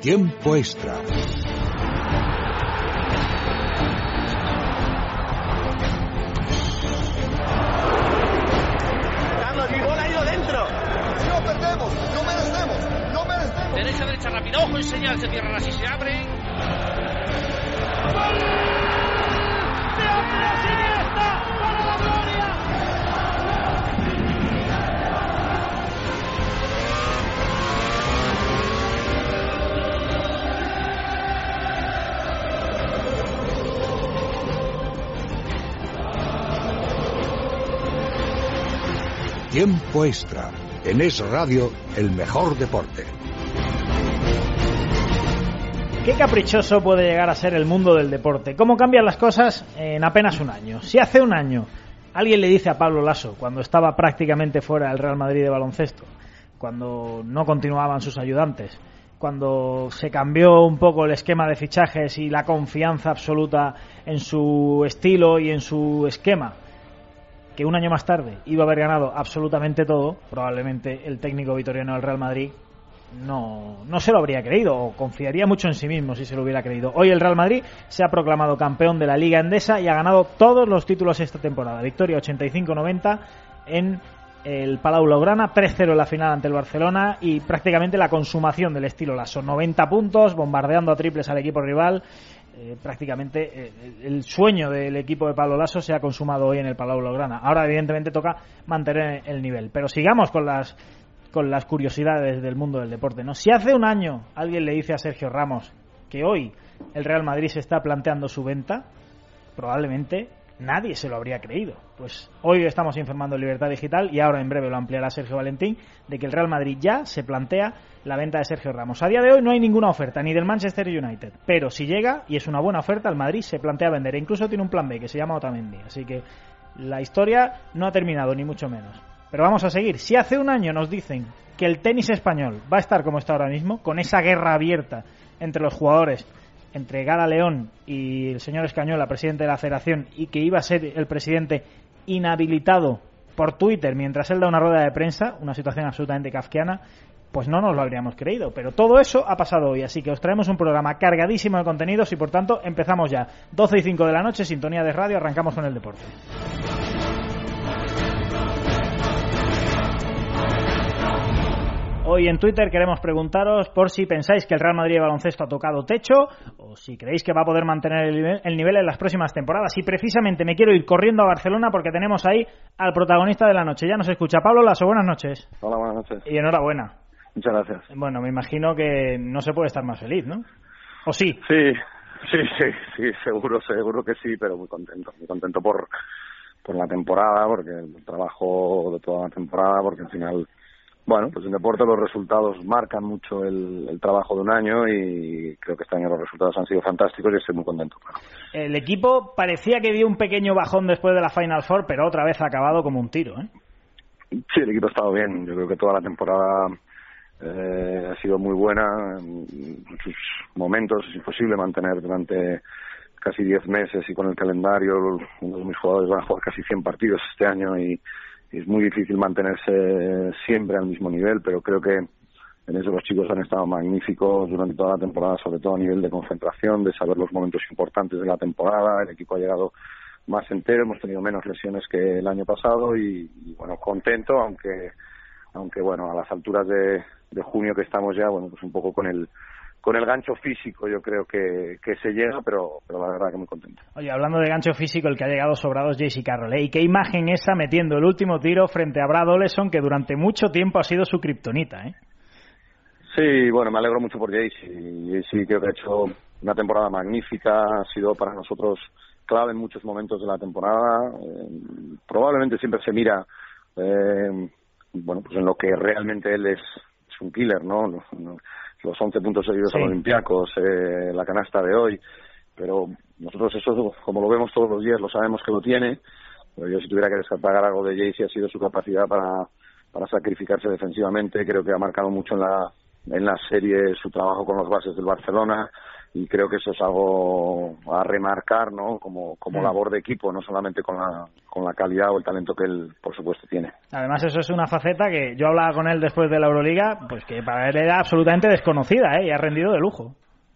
Tiempo extra. Carlos, mi bola ha ido dentro. No perdemos, no merecemos, no merecemos. Derecha, derecha, rápido. Ojo en señal, se cierran así, se abre. Tiempo extra. En Es Radio, el mejor deporte. Qué caprichoso puede llegar a ser el mundo del deporte. ¿Cómo cambian las cosas en apenas un año? Si hace un año alguien le dice a Pablo Lasso, cuando estaba prácticamente fuera del Real Madrid de baloncesto, cuando no continuaban sus ayudantes, cuando se cambió un poco el esquema de fichajes y la confianza absoluta en su estilo y en su esquema, que un año más tarde iba a haber ganado absolutamente todo, probablemente el técnico vitoriano del Real Madrid no, no se lo habría creído o confiaría mucho en sí mismo si se lo hubiera creído. Hoy el Real Madrid se ha proclamado campeón de la Liga Endesa y ha ganado todos los títulos esta temporada. Victoria 85-90 en el Palau Blaugrana, 3-0 en la final ante el Barcelona y prácticamente la consumación del estilo Lasso. 90 puntos, bombardeando a triples al equipo rival. Eh, prácticamente eh, el sueño del equipo de Pablo Lasso se ha consumado hoy en el Palau Blaugrana. Ahora, evidentemente, toca mantener el nivel. Pero sigamos con las con las curiosidades del mundo del deporte. ¿no? Si hace un año alguien le dice a Sergio Ramos que hoy el Real Madrid se está planteando su venta, probablemente nadie se lo habría creído. Pues hoy estamos informando en Libertad Digital y ahora en breve lo ampliará Sergio Valentín de que el Real Madrid ya se plantea la venta de Sergio Ramos. A día de hoy no hay ninguna oferta ni del Manchester United, pero si llega y es una buena oferta, el Madrid se plantea vender e incluso tiene un plan B que se llama Otamendi. Así que la historia no ha terminado ni mucho menos. Pero vamos a seguir. Si hace un año nos dicen que el tenis español va a estar como está ahora mismo, con esa guerra abierta entre los jugadores, entre Gara León y el señor Escañola, presidente de la federación, y que iba a ser el presidente inhabilitado por Twitter mientras él da una rueda de prensa, una situación absolutamente kafkiana, pues no nos lo habríamos creído. Pero todo eso ha pasado hoy, así que os traemos un programa cargadísimo de contenidos y por tanto empezamos ya. 12 y 5 de la noche, sintonía de radio, arrancamos con el deporte. Hoy en Twitter queremos preguntaros por si pensáis que el Real Madrid de baloncesto ha tocado techo o si creéis que va a poder mantener el nivel, el nivel en las próximas temporadas. Y precisamente me quiero ir corriendo a Barcelona porque tenemos ahí al protagonista de la noche. Ya nos escucha Pablo Lasso. Buenas noches. Hola, buenas noches. Y enhorabuena. Muchas gracias. Bueno, me imagino que no se puede estar más feliz, ¿no? ¿O sí? Sí, sí, sí, sí, seguro, seguro que sí, pero muy contento, muy contento por, por la temporada, porque el trabajo de toda la temporada, porque al final bueno, pues en deporte los resultados marcan mucho el, el, trabajo de un año y creo que este año los resultados han sido fantásticos y estoy muy contento. El equipo parecía que dio un pequeño bajón después de la Final Four, pero otra vez ha acabado como un tiro. ¿eh? Sí, el equipo ha estado bien. Yo creo que toda la temporada eh, ha sido muy buena. En sus momentos es imposible mantener durante casi 10 meses y con el calendario uno de mis jugadores van a jugar casi 100 partidos este año y es muy difícil mantenerse siempre al mismo nivel, pero creo que en eso los chicos han estado magníficos durante toda la temporada, sobre todo a nivel de concentración, de saber los momentos importantes de la temporada. El equipo ha llegado más entero, hemos tenido menos lesiones que el año pasado y, y bueno, contento, aunque aunque bueno, a las alturas de, de junio que estamos ya, bueno, pues un poco con el con el gancho físico yo creo que, que se llega, pero, pero la verdad que muy contento. Oye, hablando de gancho físico, el que ha llegado sobrado es JC Carroll. ¿eh? ¿Y qué imagen esa metiendo el último tiro frente a Brad Oleson, que durante mucho tiempo ha sido su kriptonita? ¿eh? Sí, bueno, me alegro mucho por JC. Sí, creo que ha hecho una temporada magnífica, ha sido para nosotros clave en muchos momentos de la temporada. Eh, probablemente siempre se mira, eh, bueno, pues en lo que realmente él es, es un killer, ¿no? los 11 puntos seguidos sí. a los Olympiacos, eh, la canasta de hoy, pero nosotros eso, como lo vemos todos los días, lo sabemos que lo tiene, pero yo si tuviera que destacar algo de Jaycee ha sido su capacidad para, para sacrificarse defensivamente, creo que ha marcado mucho en la, en la serie su trabajo con los bases del Barcelona, y creo que eso es algo a remarcar no como como Mm. labor de equipo no solamente con la con la calidad o el talento que él por supuesto tiene Además, eso es una faceta que yo hablaba con él después de la Euroliga, pues que para él era absolutamente desconocida, ¿eh? Y ha rendido de lujo.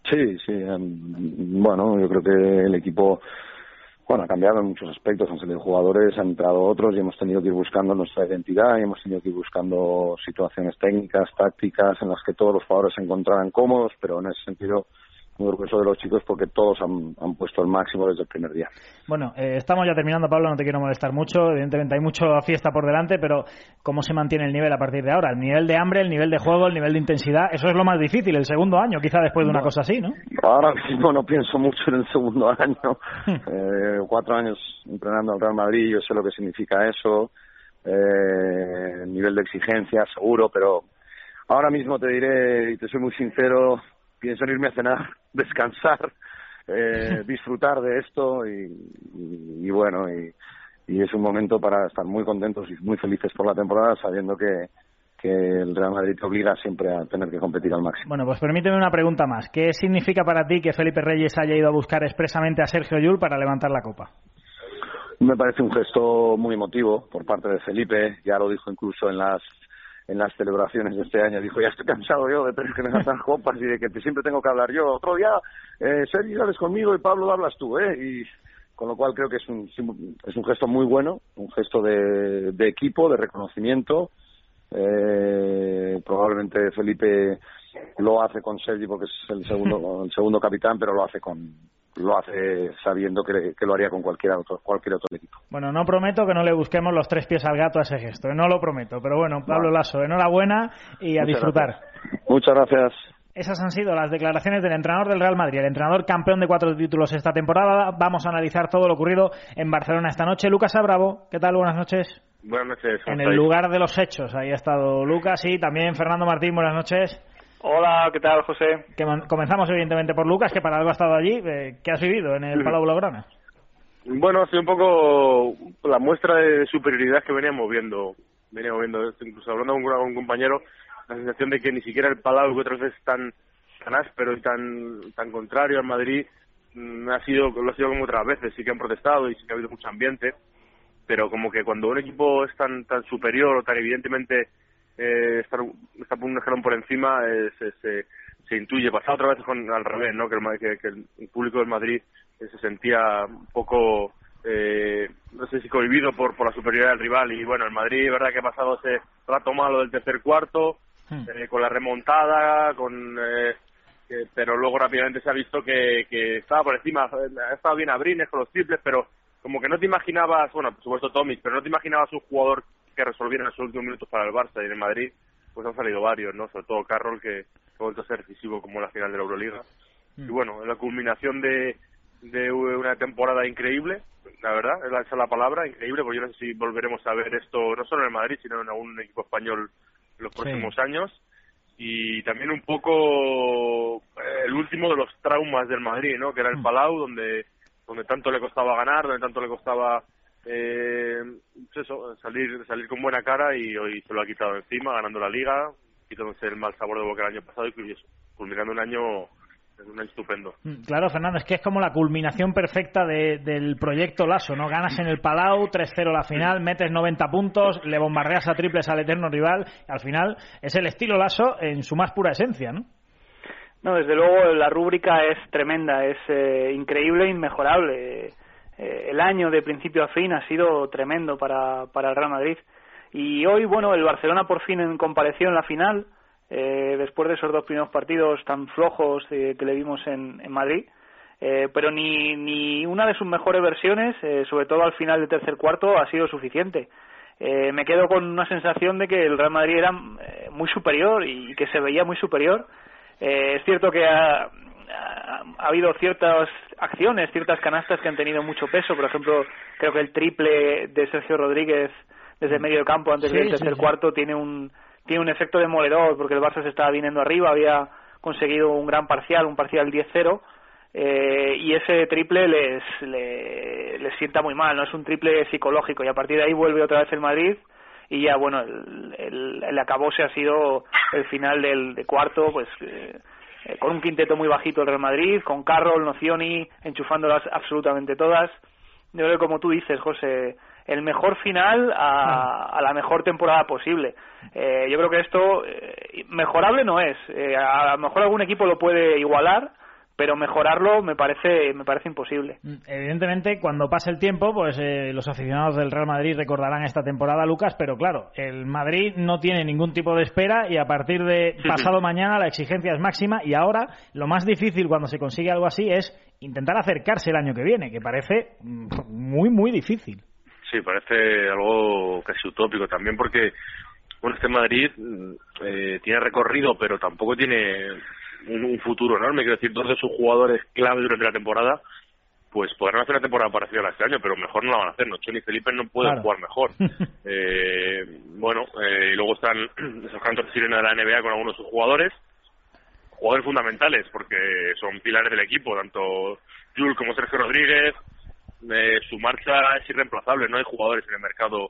sí sí em, bueno yo creo que el equipo bueno, ha cambiado en muchos aspectos, han salido jugadores, han entrado otros y hemos tenido que ir buscando nuestra identidad y hemos tenido que ir buscando situaciones técnicas, tácticas en las que todos los jugadores se encontraran cómodos, pero en ese sentido muy orgulloso de los chicos porque todos han, han puesto el máximo desde el primer día. Bueno, eh, estamos ya terminando, Pablo, no te quiero molestar mucho. Evidentemente hay mucha fiesta por delante, pero ¿cómo se mantiene el nivel a partir de ahora? El nivel de hambre, el nivel de juego, el nivel de intensidad, eso es lo más difícil, el segundo año, quizá después de una cosa así, ¿no? Ahora mismo no pienso mucho en el segundo año. Eh, cuatro años entrenando al Real Madrid, yo sé lo que significa eso. Eh, nivel de exigencia, seguro, pero ahora mismo te diré, y te soy muy sincero, pienso en irme a cenar, descansar, eh, disfrutar de esto y, y, y bueno, y, y es un momento para estar muy contentos y muy felices por la temporada, sabiendo que, que el Real Madrid te obliga siempre a tener que competir al máximo. Bueno, pues permíteme una pregunta más. ¿Qué significa para ti que Felipe Reyes haya ido a buscar expresamente a Sergio Llull para levantar la copa? Me parece un gesto muy emotivo por parte de Felipe, ya lo dijo incluso en las en las celebraciones de este año, dijo, ya estoy cansado yo de tener que levantar copas y de que siempre tengo que hablar yo. Otro día, eh, Sergio, sales conmigo y Pablo hablas tú, ¿eh? Y con lo cual creo que es un, es un gesto muy bueno, un gesto de, de equipo, de reconocimiento. Eh, probablemente Felipe lo hace con Sergi porque es el segundo, el segundo capitán, pero lo hace con, lo hace sabiendo que, que, lo haría con cualquier otro, cualquier otro equipo. Bueno, no prometo que no le busquemos los tres pies al gato a ese gesto, ¿eh? no lo prometo, pero bueno, Pablo no. Lasso, enhorabuena y a Muchas disfrutar. Gracias. Muchas gracias. Esas han sido las declaraciones del entrenador del Real Madrid, el entrenador campeón de cuatro títulos esta temporada. Vamos a analizar todo lo ocurrido en Barcelona esta noche. Lucas Abravo, ¿qué tal? Buenas noches. Buenas noches. En el lugar de los hechos, ahí ha estado Lucas y también Fernando Martín, buenas noches. Hola, ¿qué tal, José? Que comenzamos evidentemente por Lucas, que para algo ha estado allí. Eh, ¿Qué has vivido en el Palau Blaugrana? Bueno, ha sido un poco la muestra de superioridad que veníamos viendo. Veníamos viendo, incluso hablando con un compañero, la sensación de que ni siquiera el Palau, que otras veces tan, tan áspero y tan, tan contrario al Madrid, mm, ha sido, lo ha sido como otras veces. Sí que han protestado y sí que ha habido mucho ambiente, pero como que cuando un equipo es tan, tan superior o tan evidentemente eh, por un escalón por encima eh, se, se, se, intuye. Pasaba otra vez con, al revés, ¿no? Que el, que, que el público del Madrid eh, se sentía un poco, eh, no sé si cohibido por, por la superioridad del rival. Y bueno, el Madrid, verdad que ha pasado ese rato malo del tercer cuarto, hmm. con la remontada, con que, pero luego rápidamente se ha visto que, que estaba por encima, ha estado bien Abrines con los triples, pero como que no te imaginabas, bueno, por supuesto Tomic, pero no te imaginabas un jugador que resolvieran en los últimos minutos para el Barça y en el Madrid, pues han salido varios, ¿no? Sobre todo Carroll, que, que ha vuelto a ser decisivo como la final de la Euroliga. Mm. Y bueno, la culminación de, de una temporada increíble, la verdad, esa es la palabra, increíble, porque yo no sé si volveremos a ver esto, no solo en el Madrid, sino en algún equipo español en los próximos sí. años. Y también un poco eh, el último de los traumas del Madrid, ¿no? Que era el Mm. Palau, donde, donde tanto le costaba ganar, donde tanto le costaba eh, pues eso, salir salir con buena cara y hoy se lo ha quitado encima, ganando la liga, quitándose el mal sabor de boca el año pasado y culminando un año un año estupendo. Claro, Fernando, es que es como la culminación perfecta de, del proyecto Lasso, ¿no? Ganas en el Palau, 3-0 la final, metes 90 puntos, le bombardeas a triples al eterno rival, al final es el estilo Lasso en su más pura esencia, ¿no? No, desde luego la rúbrica es tremenda, es eh, increíble e inmejorable. Eh, el año de principio a fin ha sido tremendo para, para el Real Madrid. Y hoy, bueno, el Barcelona por fin compareció en la final, eh, después de esos dos primeros partidos tan flojos eh, que le vimos en, en Madrid. Eh, pero ni, ni una de sus mejores versiones, eh, sobre todo al final del tercer cuarto, ha sido suficiente. Eh, me quedo con una sensación de que el Real Madrid era eh, muy superior y que se veía muy superior. Es cierto que ha, ha, ha habido ciertas acciones, ciertas canastas que han tenido mucho peso. Por ejemplo, creo que el triple de Sergio Rodríguez desde medio del campo antes Sí, del tercer sí. cuarto tiene un tiene un efecto demoledor porque el Barça se estaba viniendo arriba, había conseguido un gran parcial, un parcial 10-0 eh, y ese triple les, le- les sienta muy mal, no es un triple psicológico y a partir de ahí vuelve otra vez el Madrid y ya bueno el, el, el acabose ha sido el final del de cuarto pues eh, eh, con un quinteto muy bajito el Real Madrid, con Carroll, Nocioni, enchufándolas absolutamente todas. Yo creo que como tú dices, José, el mejor final a, la mejor temporada posible. Eh, yo creo que esto eh, mejorable no es. Eh, a lo mejor algún equipo lo puede igualar, pero mejorarlo me parece me parece imposible. Mm, evidentemente, cuando pase el tiempo, pues eh, los aficionados del Real Madrid recordarán esta temporada, Lucas, pero claro, el Madrid no tiene ningún tipo de espera y a partir de pasado mañana la exigencia es máxima y ahora lo más difícil cuando se consigue algo así es intentar acercarse el año que viene, que parece mm, muy muy difícil. Sí, parece algo casi utópico también porque bueno, este Madrid mm, eh, tiene recorrido, pero tampoco tiene un, futuro enorme. Quiero decir, dos de sus jugadores clave durante la temporada, pues podrán hacer una temporada parecida a la este año, pero mejor no la van a hacer. No, Choni y Felipe no pueden jugar mejor. eh, bueno, eh, y luego están esos cantos sirena de la NBA con algunos de sus jugadores, jugadores fundamentales, porque son pilares del equipo, tanto Jules como Sergio Rodríguez. Eh, su marcha es irreemplazable, no hay jugadores en el mercado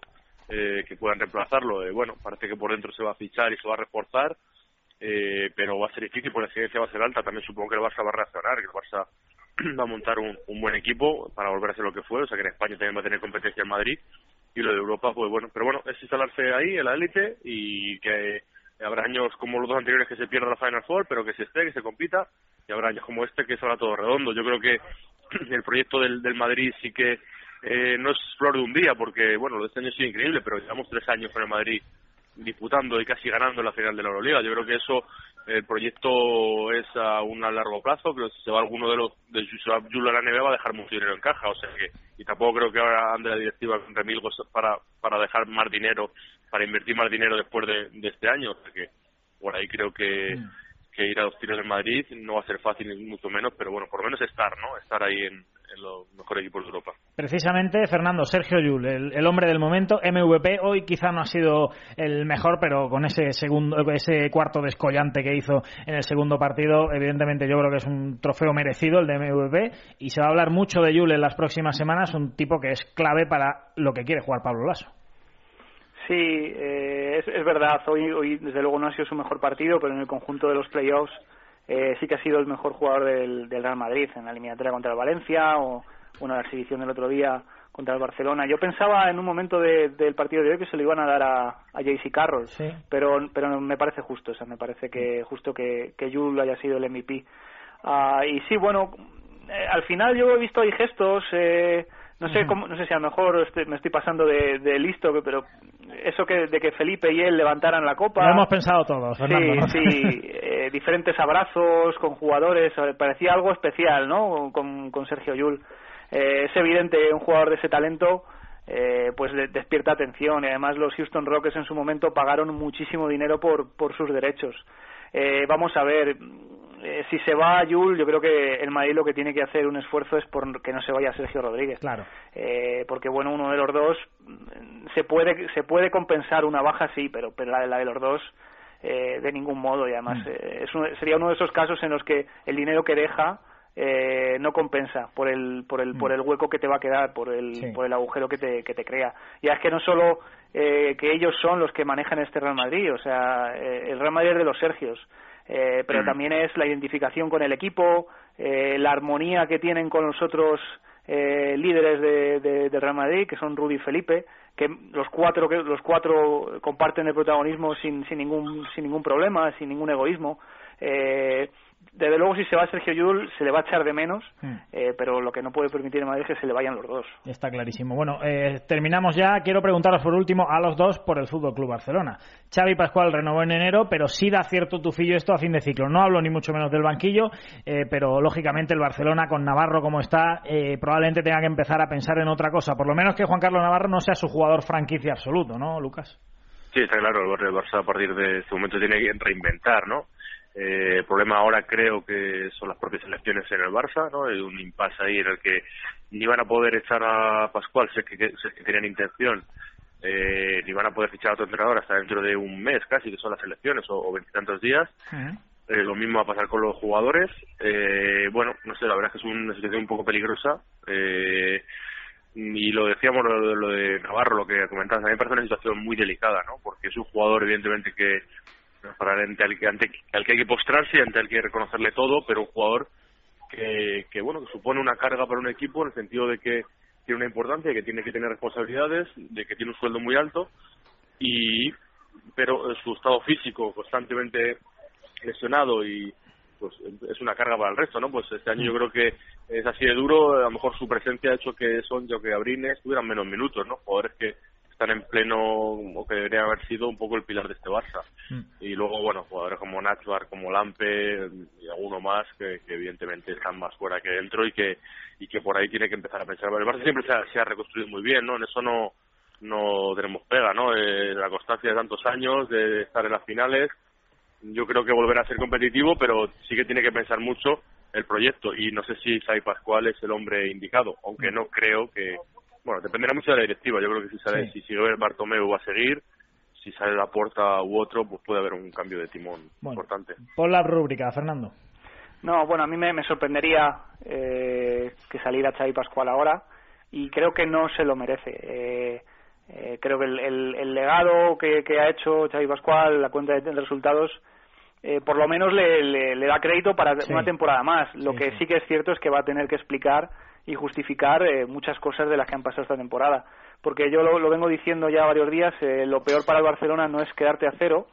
eh, que puedan reemplazarlo. Eh, bueno, parece que por dentro se va a fichar y se va a reforzar eh, pero va a ser difícil porque la exigencia va a ser alta. También supongo que el Barça va a reaccionar, que el Barça va a montar un, buen equipo para volver a ser lo que fue, o sea que en España también va a tener competencia en Madrid y lo de Europa, pues bueno, pero bueno, es instalarse ahí en la élite y que habrá años como los dos anteriores que se pierda la Final Four, pero que se esté, que se compita, y habrá años como este que salga todo redondo. Yo creo que el proyecto del, del Madrid sí que eh, no es flor de un día, porque bueno, lo de este año ha increíble, pero llevamos tres años con el Madrid disputando y casi ganando la final de la Euroliga. Yo creo que eso, el proyecto es a un largo plazo, pero si se va alguno de los de Julio a la NBA va a dejar mucho dinero en caja, o sea que, y tampoco creo que ahora ande la directiva con remilgos para, para dejar más dinero, para invertir más dinero después de, de este año, o sea que por ahí creo que, mm. Que ir a los tiros en Madrid no va a ser fácil ni mucho menos, pero bueno, por lo menos estar, ¿no? Estar ahí en, los mejores equipos de Europa. Precisamente, Fernando, Sergio Yul, el, hombre del momento, MVP, hoy quizá no ha sido el mejor, pero con ese segundo, ese cuarto descollante que hizo en el segundo partido, evidentemente yo creo que es un trofeo merecido el de MVP, y se va a hablar mucho de Yul en las próximas semanas, un tipo que es clave para lo que quiere jugar Pablo Lasso. Sí, eh, es, verdad, hoy, hoy desde luego no ha sido su mejor partido, pero en el conjunto de los playoffs eh, sí que ha sido el mejor jugador del, del, Real Madrid en la eliminatoria contra el Valencia o una exhibición del otro día contra el Barcelona. Yo pensaba en un momento del partido de hoy que se lo iban a dar a, a JC Carroll, pero pero me parece justo, o sea, me parece que justo que, que Jules haya sido el MVP. Ah, y sí, bueno, eh, al final yo he visto ahí gestos, eh, no sé cómo, no sé si a lo mejor me estoy pasando de, de, listo, pero eso que de que Felipe y él levantaran la copa. Lo hemos pensado todos, Fernando. Sí, sí, eh, diferentes abrazos con jugadores, parecía algo especial, ¿no? Con, con Sergio Yul. Eh, es evidente un jugador de ese talento. Eh, pues despierta atención y además los Houston Rockets en su momento pagaron muchísimo dinero por, por sus derechos. Eh, vamos a ver, eh, si se va a Yul, yo creo que el Madrid lo que tiene que hacer un esfuerzo es por que no se vaya Sergio Rodríguez. Claro. Eh, porque, bueno, uno de los dos mm, se puede, se puede compensar una baja, sí, pero, pero la, la de los dos eh, de ningún modo. Y además, mm. eh, es sería uno de esos casos en los que el dinero que deja. Eh, no compensa por el por el por mm. el hueco que te va a quedar por el por el agujero que te que te crea ya es que no solo eh, que ellos son los que manejan este Real Madrid o sea eh, el Real Madrid es de los Sergios eh, pero mm. también es la identificación con el equipo, eh, la armonía que tienen con los otros eh, líderes de, de, Real Madrid, que son Rudy y Felipe, que los cuatro que los cuatro comparten el protagonismo sin, sin ningún sin ningún problema, sin ningún egoísmo. Eh, desde luego si se va Sergio Yul se le va a echar de menos, hmm. eh, pero lo que no puede permitir en Madrid es que se le vayan los dos. Está clarísimo. Bueno, eh, terminamos ya. Quiero preguntaros por último a los dos por el Fútbol Club Barcelona. Xavi Pascual renovó en enero, pero sí da cierto tufillo esto a fin de ciclo. No hablo ni mucho menos del banquillo, eh, pero lógicamente el Barcelona con Navarro como está, probablemente tenga que empezar a pensar en otra cosa. Por lo menos que Juan Carlos Navarro no sea su jugador franquicia absoluto, ¿no, Lucas? Sí, está claro. El Barça a partir de este momento tiene que reinventar, ¿no? Eh, el problema ahora creo que son las propias elecciones en el Barça, ¿no? Hay un impasse ahí en el que ni van a poder echar a Pascual, sé que, sé que tenían intención, eh, ni van a poder fichar a otro entrenador hasta dentro de un mes casi, que son las elecciones, o veintitantos días. Eh, lo mismo va a pasar con los jugadores. Eh, bueno, no sé, la verdad es que es una situación un poco peligrosa. Eh, y lo decíamos lo, lo de Navarro, lo que comentabas, a mí me parece una situación muy delicada, ¿no? Porque es un jugador, evidentemente, que para ante el, ante el que hay que postrarse y ante el que hay que reconocerle todo, pero un jugador que, que, bueno, que supone una carga para un equipo en el sentido de que tiene una importancia, que tiene que tener responsabilidades, de que tiene un sueldo muy alto y pero su estado físico constantemente lesionado y pues es una carga para el resto, ¿no? Pues este año yo creo que es así de duro, a lo mejor su presencia ha hecho que son yo que Abrines tuvieran menos minutos, ¿no? Jugadores que están en pleno o que deberían haber sido un poco el pilar de este Barça. Y luego, bueno, jugadores como Nachbar, como Lampe y alguno más que, evidentemente están más fuera que dentro y que y que por ahí tiene que empezar a pensar. El Barça siempre se ha, se ha reconstruido muy bien, ¿no? En eso no no tenemos pega, ¿no? Eh, la constancia de tantos años, de estar en las finales, yo creo que volverá a ser competitivo, pero sí que tiene que pensar mucho el proyecto y no sé si Sai Pascual es el hombre indicado, aunque no creo que, bueno, dependerá mucho de la directiva, yo creo que si sale, si sigue Bartomeu va a seguir, si sale la puerta u otro, pues puede haber un cambio de timón importante. Pon la rúbrica, Fernando. No, bueno, a mí me, sorprendería eh, que saliera Xavi Pascual ahora y creo que no se lo merece. Eh, eh, creo que el, legado que, ha hecho Xavi Pascual, la cuenta de, resultados, eh, por lo menos le, da crédito para una temporada más. Lo que sí. que es cierto es que va a tener que explicar y justificar eh, muchas cosas de las que han pasado esta temporada. Porque yo lo, lo vengo diciendo ya varios días, lo peor para el Barcelona no es quedarte a cero,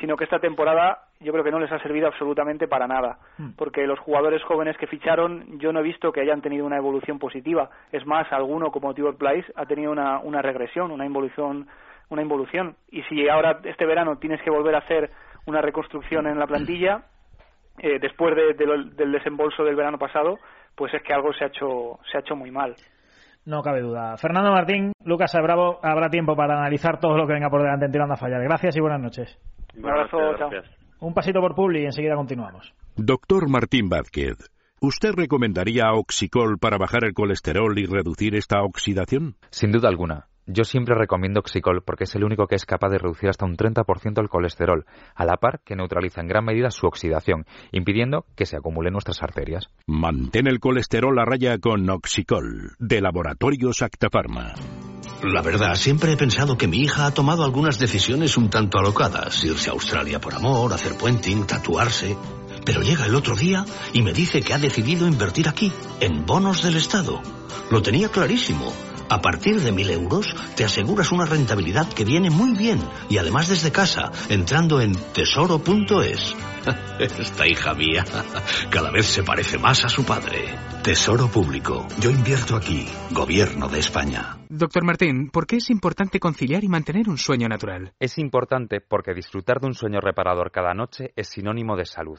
sino que esta temporada yo creo que no les ha servido absolutamente para nada, hmm. porque los jugadores jóvenes que ficharon yo no he visto que hayan tenido una evolución positiva. Es más, alguno como Tibor Place ha tenido una, una regresión, una involución, una involución. Y si ahora este verano tienes que volver a hacer una reconstrucción en la plantilla, eh, después del desembolso del verano pasado, pues es que algo se ha hecho, se ha hecho muy mal. No cabe duda. Fernando Martín, Lucas Bravo, habrá tiempo para analizar todo lo que venga por delante en Tirando a Fallar. Gracias y buenas noches. Un abrazo, chao. Un pasito por Publi y enseguida continuamos. Doctor Martín Vázquez, ¿usted recomendaría Oxicol para bajar el colesterol y reducir esta oxidación? Sin duda alguna. Yo siempre recomiendo Oxicol porque es el único que es capaz de reducir hasta un 30% el colesterol, a la par que neutraliza en gran medida su oxidación, impidiendo que se acumule en nuestras arterias. Mantén el colesterol a raya con Oxicol, de Laboratorios Actafarma. La verdad, siempre he pensado que mi hija ha tomado algunas decisiones un tanto alocadas. Irse a Australia por amor, hacer puenting, tatuarse. Pero llega el otro día y me dice que ha decidido invertir aquí, en bonos del Estado. Lo tenía clarísimo. A partir de mil euros te aseguras una rentabilidad que viene muy bien y además desde casa, entrando en tesoro.es. Esta hija mía cada vez se parece más a su padre. Tesoro Público. Yo invierto aquí. Gobierno de España. Doctor Martín, ¿por qué es importante conciliar y mantener un sueño natural? Es importante porque disfrutar de un sueño reparador cada noche es sinónimo de salud.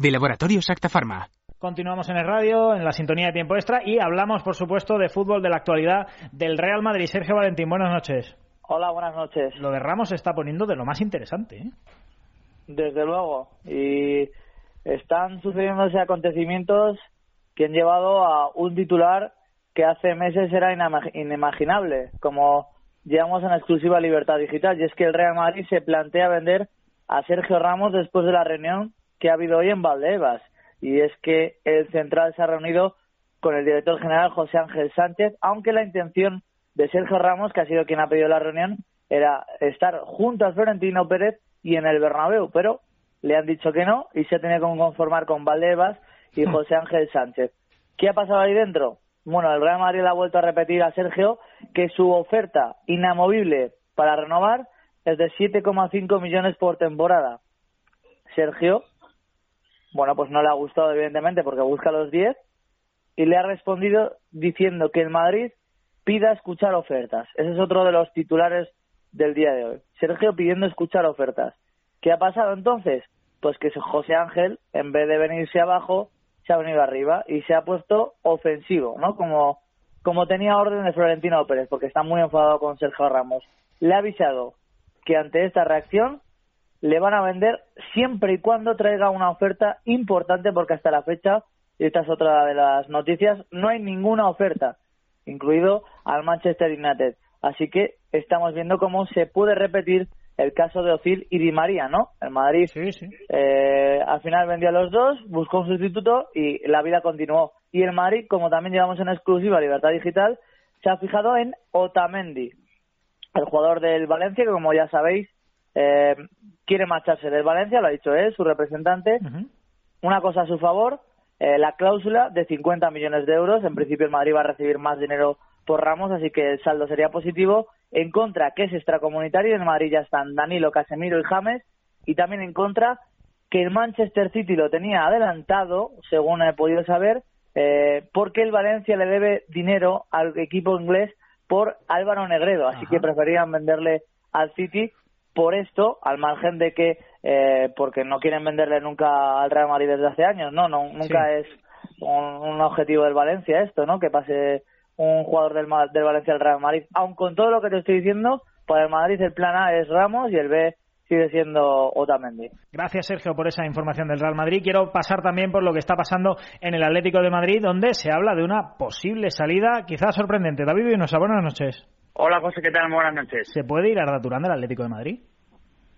de Laboratorios Acta Pharma. Continuamos en el radio, en la sintonía de tiempo extra y hablamos, por supuesto, de fútbol, de la actualidad del Real Madrid. Sergio Valentín, buenas noches. Hola, buenas noches. Lo de Ramos se está poniendo de lo más interesante. ¿eh? Desde luego. Y están sucediéndose acontecimientos que han llevado a un titular que hace meses era inimaginable, como llevamos en exclusiva Libertad Digital, y es que el Real Madrid se plantea vender a Sergio Ramos después de la reunión que ha habido hoy en Valdebebas. Y es que el central se ha reunido con el director general José Ángel Sánchez, aunque la intención de Sergio Ramos, que ha sido quien ha pedido la reunión, era estar junto a Florentino Pérez y en el Bernabéu, pero le han dicho que no y se ha tenido que conformar con Valdebebas y. José Ángel Sánchez. ¿Qué ha pasado ahí dentro? Bueno, el Real Madrid le ha vuelto a repetir a Sergio que su oferta inamovible para renovar es de 7,5 millones por temporada. Sergio bueno, pues no le ha gustado, evidentemente, porque busca los 10 y le ha respondido diciendo que el Madrid pida escuchar ofertas. Ese es otro de los titulares del día de hoy. Sergio pidiendo escuchar ofertas. ¿Qué ha pasado entonces? Pues que José Ángel, en vez de venirse abajo, se ha venido arriba y se ha puesto ofensivo, ¿no? Como, como tenía orden de Florentino Pérez, porque está muy enfadado con Sergio Ramos. Le ha avisado que ante esta reacción le van a vender siempre y cuando traiga una oferta importante porque hasta la fecha, y esta es otra de las noticias, no hay ninguna oferta, incluido al Manchester United. Así que estamos viendo cómo se puede repetir el caso de Ozil y Di María, ¿no? El Madrid Eh, al final vendió a los dos, buscó un sustituto y la vida continuó. Y el Madrid, como también llevamos en exclusiva Libertad Digital, se ha fijado en Otamendi, el jugador del Valencia, que como ya sabéis, eh, quiere marcharse del Valencia, lo ha dicho él, su representante. Una cosa a su favor, eh, la cláusula de 50 millones de euros. En principio el Madrid va a recibir más dinero por Ramos, así que el saldo sería positivo. En contra, que es extracomunitario, en Madrid ya están Danilo, Casemiro y James. Y también en contra, que el Manchester City lo tenía adelantado, según he podido saber, eh, porque el Valencia le debe dinero al equipo inglés por Álvaro Negredo, así que preferían venderle al City por esto, al margen de que, eh, porque no quieren venderle nunca al Real Madrid desde hace años, no, no nunca es un, objetivo del Valencia esto, ¿no? Que pase un jugador del, del Valencia al Real Madrid. Aun con todo lo que te estoy diciendo, para el Madrid el plan A es Ramos y el B sigue siendo Otamendi. Gracias, Sergio, por esa información del Real Madrid. Quiero pasar también por lo que está pasando en el Atlético de Madrid, donde se habla de una posible salida quizás sorprendente. David Vinosa, buenas noches. Hola, José, ¿qué tal? Buenas noches. ¿Se puede ir Arda Turán del Atlético de Madrid?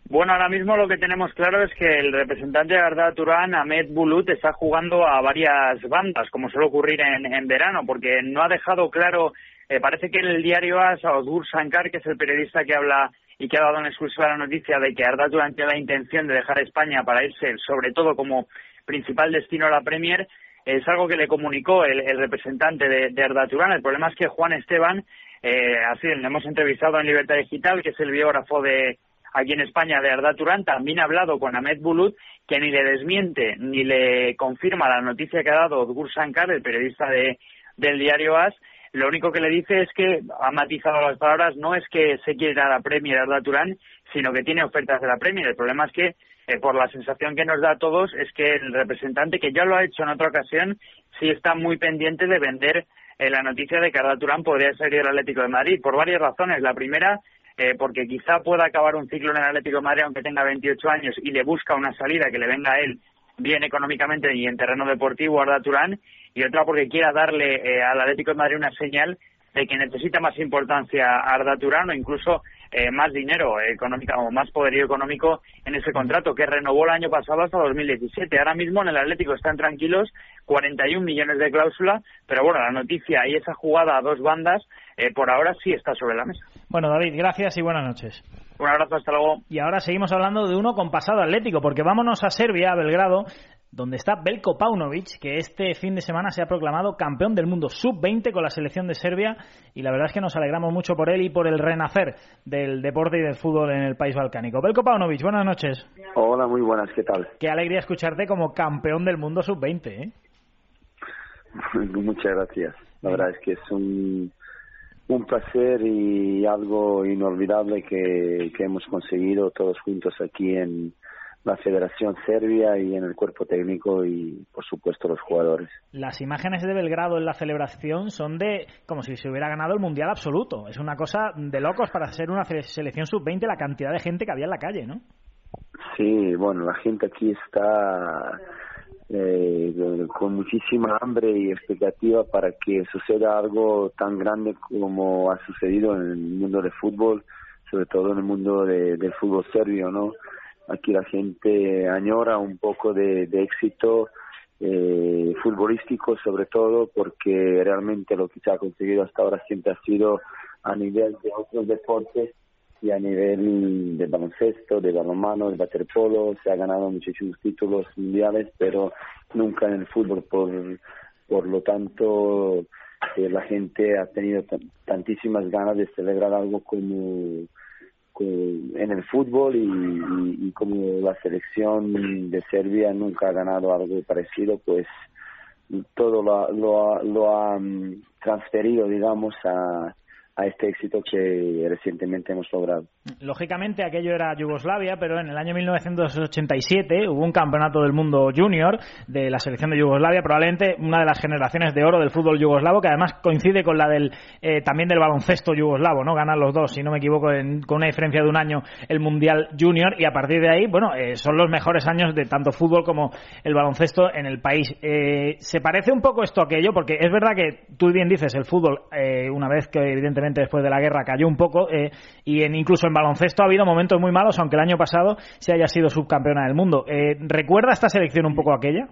Bueno, ahora mismo lo que tenemos claro es que el representante de Arda Turán, Ahmed Bulut, está jugando a varias bandas, como suele ocurrir en, verano, porque no ha dejado claro, eh, parece que en el diario AS, Odur Sankar, que es el periodista que habla y que ha dado en exclusiva la noticia de que Arda Turán tiene la intención de dejar España para irse, sobre todo como principal destino a la Premier, es algo que le comunicó el, representante de, de Arda Turán. El problema es que Juan Esteban eh, así, le hemos entrevistado en Libertad Digital, que es el biógrafo de aquí en España de Arda Turán. También ha hablado con Ahmed Bulut, que ni le desmiente ni le confirma la noticia que ha dado Odgur Sankar, el periodista de, del diario AS. Lo único que le dice es que ha matizado las palabras, no es que se quiere ir a la Premier Arda Turán, sino que tiene ofertas de la Premier. El problema es que, eh, por la sensación que nos da a todos, es que el representante, que ya lo ha hecho en otra ocasión, sí está muy pendiente de vender eh, la noticia de que Arda Turán podría salir del Atlético de Madrid por varias razones. La primera, eh, porque quizá pueda acabar un ciclo en el Atlético de Madrid aunque tenga 28 años y le busca una salida que le venga a él bien económicamente y en terreno deportivo Arda Turán. Y otra porque quiera darle eh, al Atlético de Madrid una señal de que necesita más importancia a Arda Turán o incluso eh, más dinero económico o más poderío económico en ese contrato que renovó el año pasado hasta 2017. Ahora mismo en el Atlético están tranquilos, 41 millones de cláusula, pero bueno, la noticia y esa jugada a dos bandas eh, por ahora sí está sobre la mesa. Bueno, David, gracias y buenas noches. Un abrazo, hasta luego. Y ahora seguimos hablando de uno con pasado atlético, porque vámonos a Serbia, a Belgrado, donde está Belko Paunovic, que este fin de semana se ha proclamado campeón del mundo sub-20 con la selección de Serbia y la verdad es que nos alegramos mucho por él y por el renacer del deporte y del fútbol en el país balcánico. Belko Paunovic, buenas noches. Hola, muy buenas, ¿qué tal? Qué alegría escucharte como campeón del mundo sub-20, ¿eh? Muchas gracias. La verdad es que es un, un placer y algo inolvidable que, que hemos conseguido todos juntos aquí en, la Federación Serbia y en el cuerpo técnico y, por supuesto, los jugadores. Las imágenes de Belgrado en la celebración son de como si se hubiera ganado el Mundial absoluto. Es una cosa de locos para ser una selección sub-20 la cantidad de gente que había en la calle, ¿no? Sí, bueno, la gente aquí está eh, con muchísima hambre y expectativa para que suceda algo tan grande como ha sucedido en el mundo del fútbol, sobre todo en el mundo del fútbol serbio, ¿no? Aquí la gente añora un poco de, éxito eh, futbolístico sobre todo porque realmente lo que se ha conseguido hasta ahora siempre ha sido a nivel de otros deportes y a nivel de baloncesto, de balonmano, de waterpolo, se ha ganado muchísimos títulos mundiales, pero nunca en el fútbol. Por, por lo tanto, eh, la gente ha tenido tantísimas ganas de celebrar algo como en el fútbol y, como la selección de Serbia nunca ha ganado algo parecido, pues todo lo, lo, lo ha mm, transferido, digamos, a, a este éxito que recientemente hemos logrado. Lógicamente aquello era Yugoslavia, pero en el año 1987 hubo un campeonato del mundo junior de la selección de Yugoslavia, probablemente una de las generaciones de oro del fútbol yugoslavo, que además coincide con la del eh, también del baloncesto yugoslavo, ¿no? Ganan los dos, si no me equivoco, con una diferencia de un año el mundial junior y a partir de ahí, bueno, eh, son los mejores años de tanto fútbol como el baloncesto en el país. Eh, ¿Se parece un poco esto a aquello? Porque es verdad que tú bien dices el fútbol una vez que evidentemente después de la guerra cayó un poco y en incluso en baloncesto ha habido momentos muy malos, aunque el año pasado se haya sido subcampeona del mundo. Eh, ¿Recuerda esta selección un poco aquella?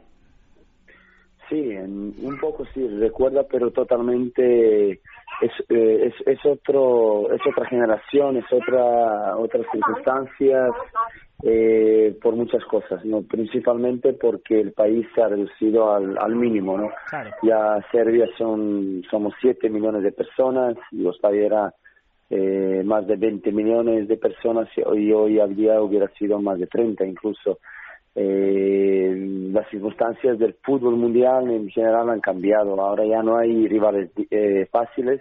Sí, un poco sí, recuerda, pero totalmente es, eh, es, es, otro, es otra generación, es otra, otras circunstancias, eh, por muchas cosas, no principalmente porque el país se ha reducido al, al mínimo, ¿no? Ya Serbia son somos 7 millones de personas, Yugoslavia era eh, más de 20 millones de personas y hoy habría hubiera sido más de 30 incluso. Eh, las circunstancias del fútbol mundial en general han cambiado. Ahora ya no hay rivales eh, fáciles,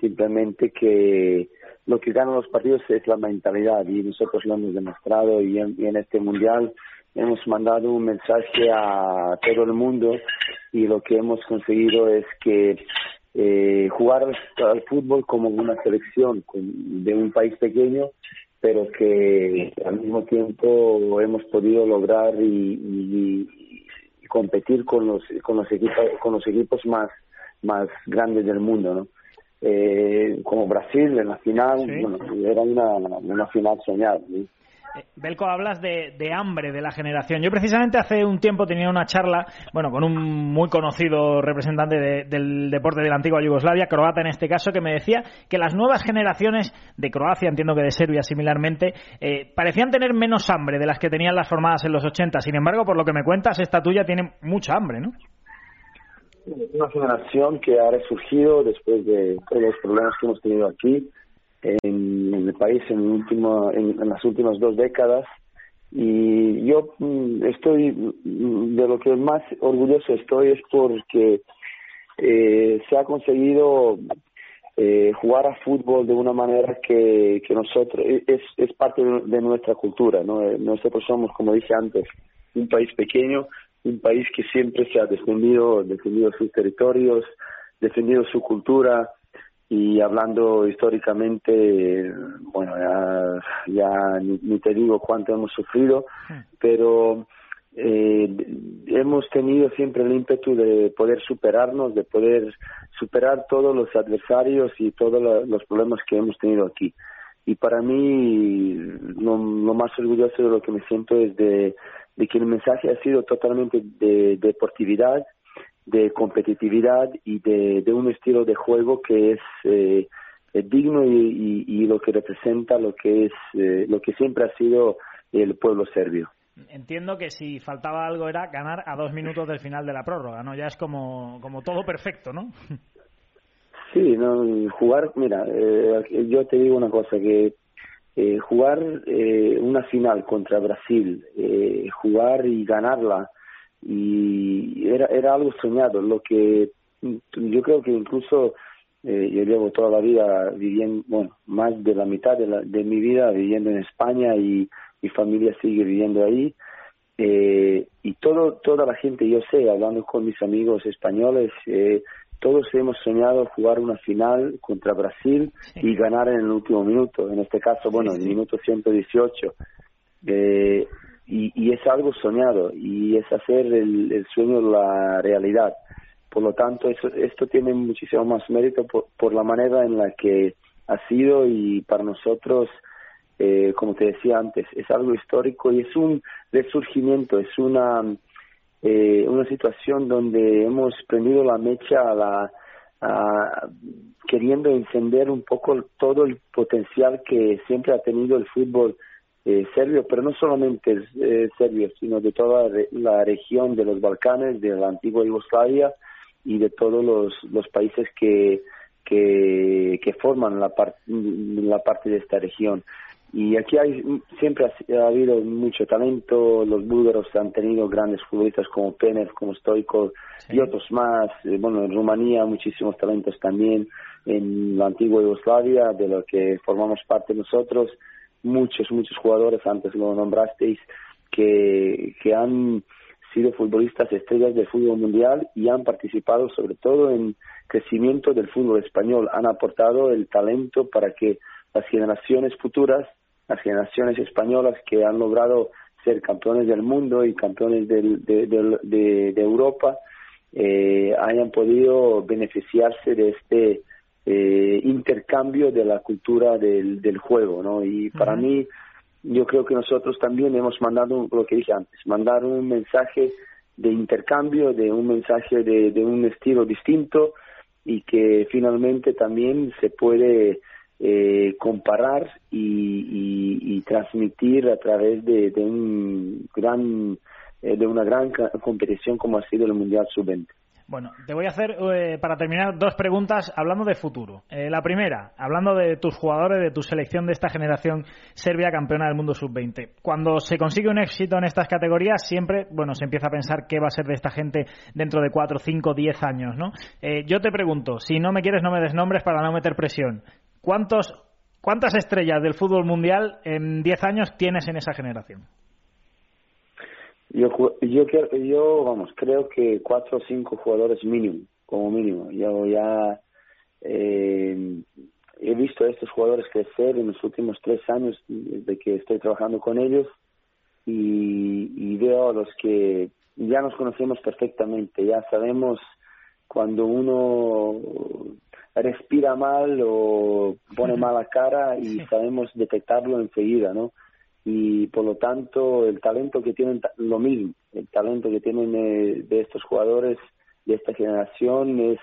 simplemente que lo que ganan los partidos es la mentalidad y nosotros lo hemos demostrado y en este mundial hemos mandado un mensaje a todo el mundo y lo que hemos conseguido es que eh, jugar al fútbol como una selección de un país pequeño, pero que al mismo tiempo hemos podido lograr y, competir con los con los equipos con los equipos más más grandes del mundo, ¿no? Eh, como Brasil en la final, bueno, era una, una final soñada. Belko, hablas de, hambre de la generación. Yo precisamente hace un tiempo tenía una charla, bueno, con un muy conocido representante del deporte de la antigua Yugoslavia, croata en este caso, que me decía que las nuevas generaciones de Croacia, entiendo que de Serbia similarmente, eh, parecían tener menos hambre de las que tenían las formadas en los 80. Sin embargo, por lo que me cuentas, esta tuya tiene mucha hambre, ¿no? Una generación que ha resurgido después de todos los problemas que hemos tenido aquí en, el país en, último, en, las últimas dos décadas. Y yo mm, estoy mm, de lo que más orgulloso estoy es porque eh, se ha conseguido eh, jugar a fútbol de una manera que, que nosotros es, es parte de, nuestra cultura no eh, nosotros somos como dije antes un país pequeño un país que siempre se ha defendido defendido sus territorios defendido su cultura y hablando históricamente, bueno, ya, ya ni, te digo cuánto hemos sufrido, pero eh, hemos tenido siempre el ímpetu de poder superarnos, de poder superar todos los adversarios y todos los problemas que hemos tenido aquí. Y para mí, lo, más orgulloso de lo que me siento es de, de que el mensaje ha sido totalmente de deportividad, de competitividad y de, de un estilo de juego que es, eh, digno y, y, lo que representa lo que es eh, lo que siempre ha sido el pueblo serbio. Entiendo que si faltaba algo era ganar a dos minutos del final de la prórroga, ¿no? Ya es como, como todo perfecto, ¿no? Sí, no, jugar, mira, eh, yo te digo una cosa, que eh, jugar eh, una final contra Brasil, eh, jugar y ganarla y era, era algo soñado, lo que yo creo que incluso eh, yo llevo toda la vida viviendo, bueno, más de la mitad de, la, de mi vida viviendo en España y mi familia sigue viviendo ahí. Eh, y todo, toda la gente, yo sé, hablando con mis amigos españoles, eh, todos hemos soñado jugar una final contra Brasil y ganar en el último minuto. En este caso, bueno, en el minuto 118. Eh, y, y es algo soñado y es hacer el, el sueño la realidad. Por lo tanto, eso, esto tiene muchísimo más mérito por, por la manera en la que ha sido y para nosotros, eh, como te decía antes, es algo histórico y es un resurgimiento, es una, eh, una situación donde hemos prendido la mecha a la, a, queriendo encender un poco todo el potencial que siempre ha tenido el fútbol eh, serbio, pero no solamente eh, serbio, sino de toda la región de los Balcanes, de la antigua Yugoslavia y de todos los, los países que, que, que forman la, la parte de esta región. y aquí hay siempre ha, habido mucho talento los búlgaros han tenido grandes futbolistas como Penev como Stoico y otros más eh, bueno en Rumanía muchísimos talentos también en la antigua Yugoslavia de lo que formamos parte nosotros muchos muchos jugadores antes lo nombrasteis que que han sido futbolistas estrellas del fútbol mundial y han participado sobre todo en crecimiento del fútbol español. Han aportado el talento para que las generaciones futuras, las generaciones españolas que han logrado ser campeones del mundo y campeones del, de, de, de, Europa, eh, hayan podido beneficiarse de este eh, intercambio de la cultura del, del juego, ¿no? Y para mí, yo creo que nosotros también hemos mandado, lo que dije antes, mandar un mensaje de intercambio, de un mensaje de, de un estilo distinto y que finalmente también se puede eh, comparar y, y, transmitir a través de, de un gran eh, de una gran competición como ha sido el mundial sub-20. Bueno, te voy a hacer, eh, para terminar, dos preguntas hablando de futuro. Eh, la primera, hablando de tus jugadores, de tu selección de esta generación serbia campeona del mundo sub-20. Cuando se consigue un éxito en estas categorías, siempre, bueno, se empieza a pensar qué va a ser de esta gente dentro de cuatro, cinco, diez años, ¿no? Eh, yo te pregunto, si no me quieres, no me des nombres para no meter presión. ¿Cuántos, ¿Cuántas estrellas del fútbol mundial en diez años tienes en esa generación? Yo, yo, yo, vamos, creo que cuatro o cinco jugadores mínimo, como mínimo. Yo ya eh, he visto a estos jugadores crecer en los últimos tres años de que estoy trabajando con ellos y, y veo a los que ya nos conocemos perfectamente, ya sabemos cuando uno respira mal o pone mala cara y sabemos detectarlo enseguida, ¿no? Y por lo tanto el talento que tienen lo mismo el talento que tienen eh, de estos jugadores de esta generación es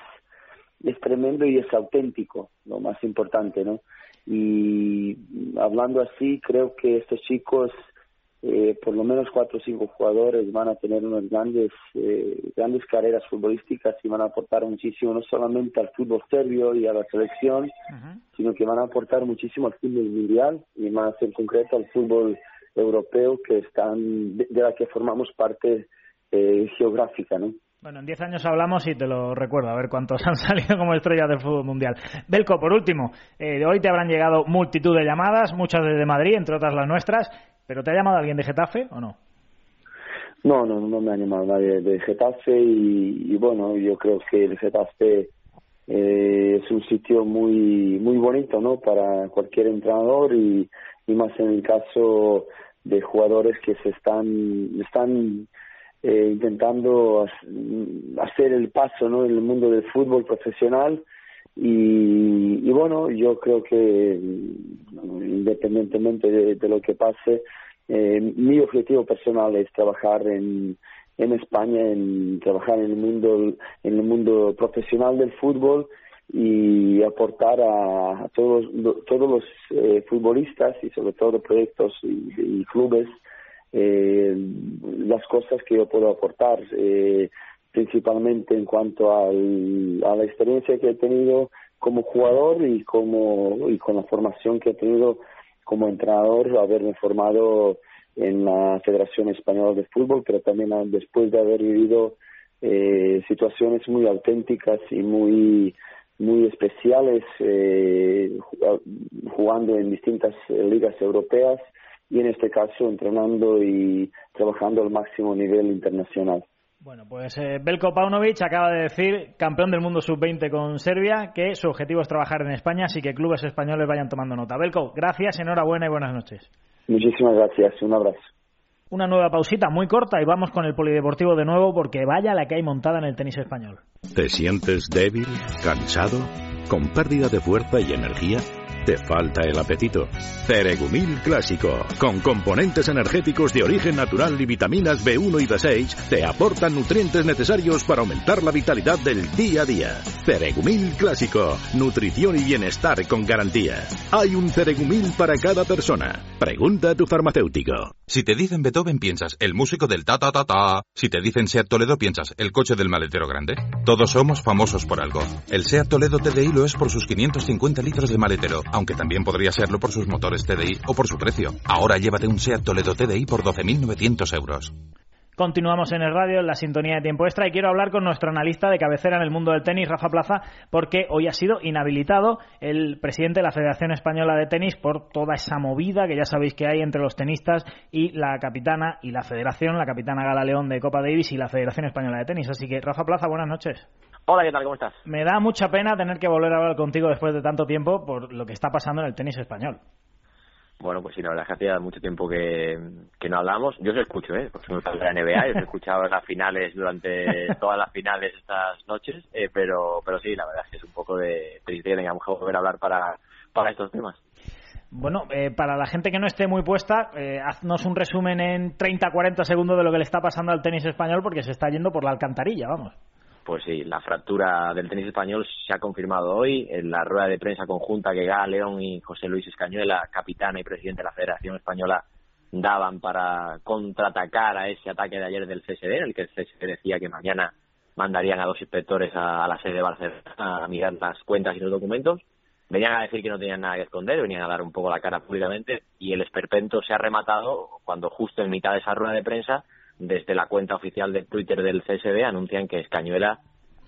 es tremendo y es auténtico lo más importante no y hablando así creo que estos chicos eh, por lo menos cuatro o cinco jugadores van a tener unas grandes eh, grandes carreras futbolísticas y van a aportar muchísimo no solamente al fútbol serbio y a la selección sino que van a aportar muchísimo al fútbol mundial y más en concreto al fútbol europeo que están de, la que formamos parte eh, geográfica no bueno, en diez años hablamos y te lo recuerdo, a ver cuántos han salido como estrellas del fútbol mundial. Belco, por último, eh, hoy te habrán llegado multitud de llamadas, muchas desde Madrid, entre otras las nuestras. ¿Pero te ha llamado alguien de Getafe o no? No, no, no me ha llamado nadie de Getafe y, bueno, yo creo que el Getafe eh, es un sitio muy muy bonito, ¿no? Para cualquier entrenador y, más en el caso de jugadores que se están están eh, intentando hacer el paso, ¿no? En el mundo del fútbol profesional y, y bueno, yo creo que independientemente de, lo que pase, eh, mi objetivo personal es trabajar en, en España, en trabajar en el mundo, en el mundo profesional del fútbol y aportar a, todos, todos los eh, futbolistas y sobre todo proyectos y, clubes eh, las cosas que yo puedo aportar, eh, principalmente en cuanto al, a la experiencia que he tenido como jugador y como y con la formación que he tenido como entrenador, haberme formado en la Federación Española de Fútbol, pero también después de haber vivido eh, situaciones muy auténticas y muy muy especiales eh, jugando en distintas ligas europeas y en este caso entrenando y trabajando al máximo nivel internacional. Bueno, pues eh, Belko Paunovic acaba de decir, campeón del mundo sub-20 con Serbia, que su objetivo es trabajar en España, así que clubes españoles vayan tomando nota. Belko, gracias, enhorabuena y buenas noches. Muchísimas gracias, un abrazo. Una nueva pausita muy corta y vamos con el polideportivo de nuevo porque vaya la que hay montada en el tenis español. ¿Te sientes débil, cansado, con pérdida de fuerza y energía? ¿Te falta el apetito? Ceregumil Clásico, con componentes energéticos de origen natural y vitaminas B1 y B6, te aportan nutrientes necesarios para aumentar la vitalidad del día a día. Ceregumil Clásico, nutrición y bienestar con garantía. Hay un Ceregumil para cada persona. Pregunta a tu farmacéutico. Si te dicen Beethoven, piensas el músico del ta ta ta ta. Si te dicen Seat Toledo, piensas el coche del maletero grande. Todos somos famosos por algo. El Seat Toledo TDI lo es por sus 550 litros de maletero aunque también podría serlo por sus motores TDI o por su precio. Ahora llévate un SEAT Toledo TDI por 12.900 euros. Continuamos en el radio, en la sintonía de tiempo extra, y quiero hablar con nuestro analista de cabecera en el mundo del tenis, Rafa Plaza, porque hoy ha sido inhabilitado el presidente de la Federación Española de Tenis por toda esa movida que ya sabéis que hay entre los tenistas y la capitana y la federación, la capitana Gala León de Copa Davis y la Federación Española de Tenis. Así que, Rafa Plaza, buenas noches. Hola, ¿qué tal? ¿Cómo estás? Me da mucha pena tener que volver a hablar contigo después de tanto tiempo por lo que está pasando en el tenis español. Bueno, pues sí, la verdad es que hacía mucho tiempo que, que no hablamos. Yo os escucho, ¿eh? Porque soy de la NBA, os he escuchado las finales durante todas las finales estas noches, eh, pero pero sí, la verdad es que es un poco de tristeza que lo mejor volver a hablar para, para estos temas. Bueno, eh, para la gente que no esté muy puesta, eh, haznos un resumen en 30-40 segundos de lo que le está pasando al tenis español porque se está yendo por la alcantarilla, vamos. Pues sí, la fractura del tenis español se ha confirmado hoy en la rueda de prensa conjunta que Gala León y José Luis Escañuela, capitana y presidente de la Federación Española, daban para contraatacar a ese ataque de ayer del CSD, en el que el CSD decía que mañana mandarían a dos inspectores a, la sede de Barcelona a mirar las cuentas y los documentos. Venían a decir que no tenían nada que esconder, venían a dar un poco la cara públicamente y el esperpento se ha rematado cuando justo en mitad de esa rueda de prensa desde la cuenta oficial de Twitter del CSD anuncian que Escañuela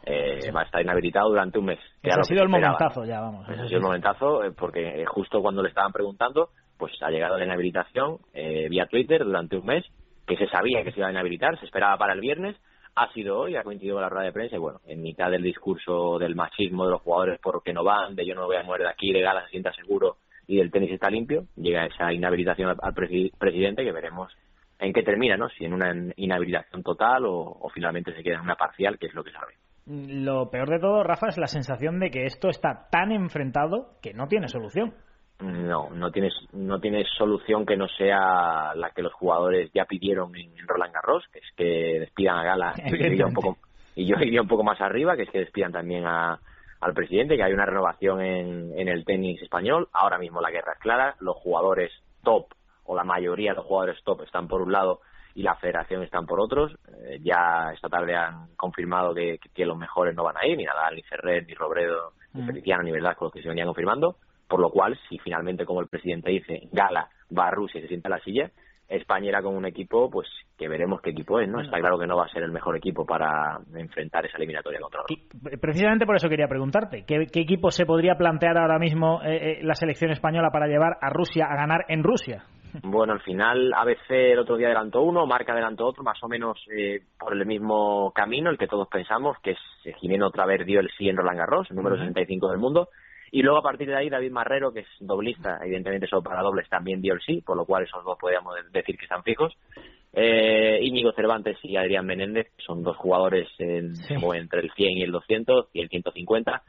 eh, va a estar inhabilitado durante un mes. ha sido el momentazo ya, vamos. ha sido el momentazo porque eh, justo cuando le estaban preguntando, pues ha llegado la inhabilitación eh, vía Twitter durante un mes, que se sabía que se iba a inhabilitar, se esperaba para el viernes, ha sido hoy, ha coincidido con la rueda de prensa y bueno, en mitad del discurso del machismo de los jugadores porque no van, de yo no me voy a mover de aquí, de gala se sienta seguro y el tenis está limpio, llega esa inhabilitación al, presidente que veremos en qué termina, ¿no? Si en una inhabilitación total o, finalmente se queda en una parcial, que es lo que sabe. Lo peor de todo, Rafa, es la sensación de que esto está tan enfrentado que no tiene solución. No, no tienes, no tienes solución que no sea la que los jugadores ya pidieron en Roland Garros, que es que despidan a Gala y yo iría un poco, y yo iría un poco más arriba, que es que despidan también a, al presidente, que hay una renovación en, en el tenis español. Ahora mismo la guerra es clara, los jugadores top o la mayoría de los jugadores top están por un lado y la federación están por otros. Eh, ya esta tarde han confirmado que, que, los mejores no van a ir, ni Nadal, ni Ferrer, ni Robredo, ni Feliciano, ni Verdad, con los que se venían confirmando. Por lo cual, si finalmente, como el presidente dice, Gala va a Rusia y se sienta en la silla, España irá con un equipo, pues que veremos qué equipo es, ¿no? Está claro que no va a ser el mejor equipo para enfrentar esa eliminatoria contra Rusia. Precisamente por eso quería preguntarte, ¿qué, equipo se podría plantear ahora mismo eh, eh, la selección española para llevar a Rusia a ganar en Rusia? Bueno, al final ABC el otro día adelantó uno, Marca adelantó otro, más o menos eh, por el mismo camino, el que todos pensamos, que es eh, Jimeno otra vez dio el sí en Roland Garros, el número 65 del mundo, y luego a partir de ahí David Marrero, que es doblista, evidentemente solo para dobles también dio el sí, por lo cual esos dos podríamos decir que están fijos. Eh, Íñigo Cervantes y Adrián Menéndez, son dos jugadores entre el 100 y el 200 y el 150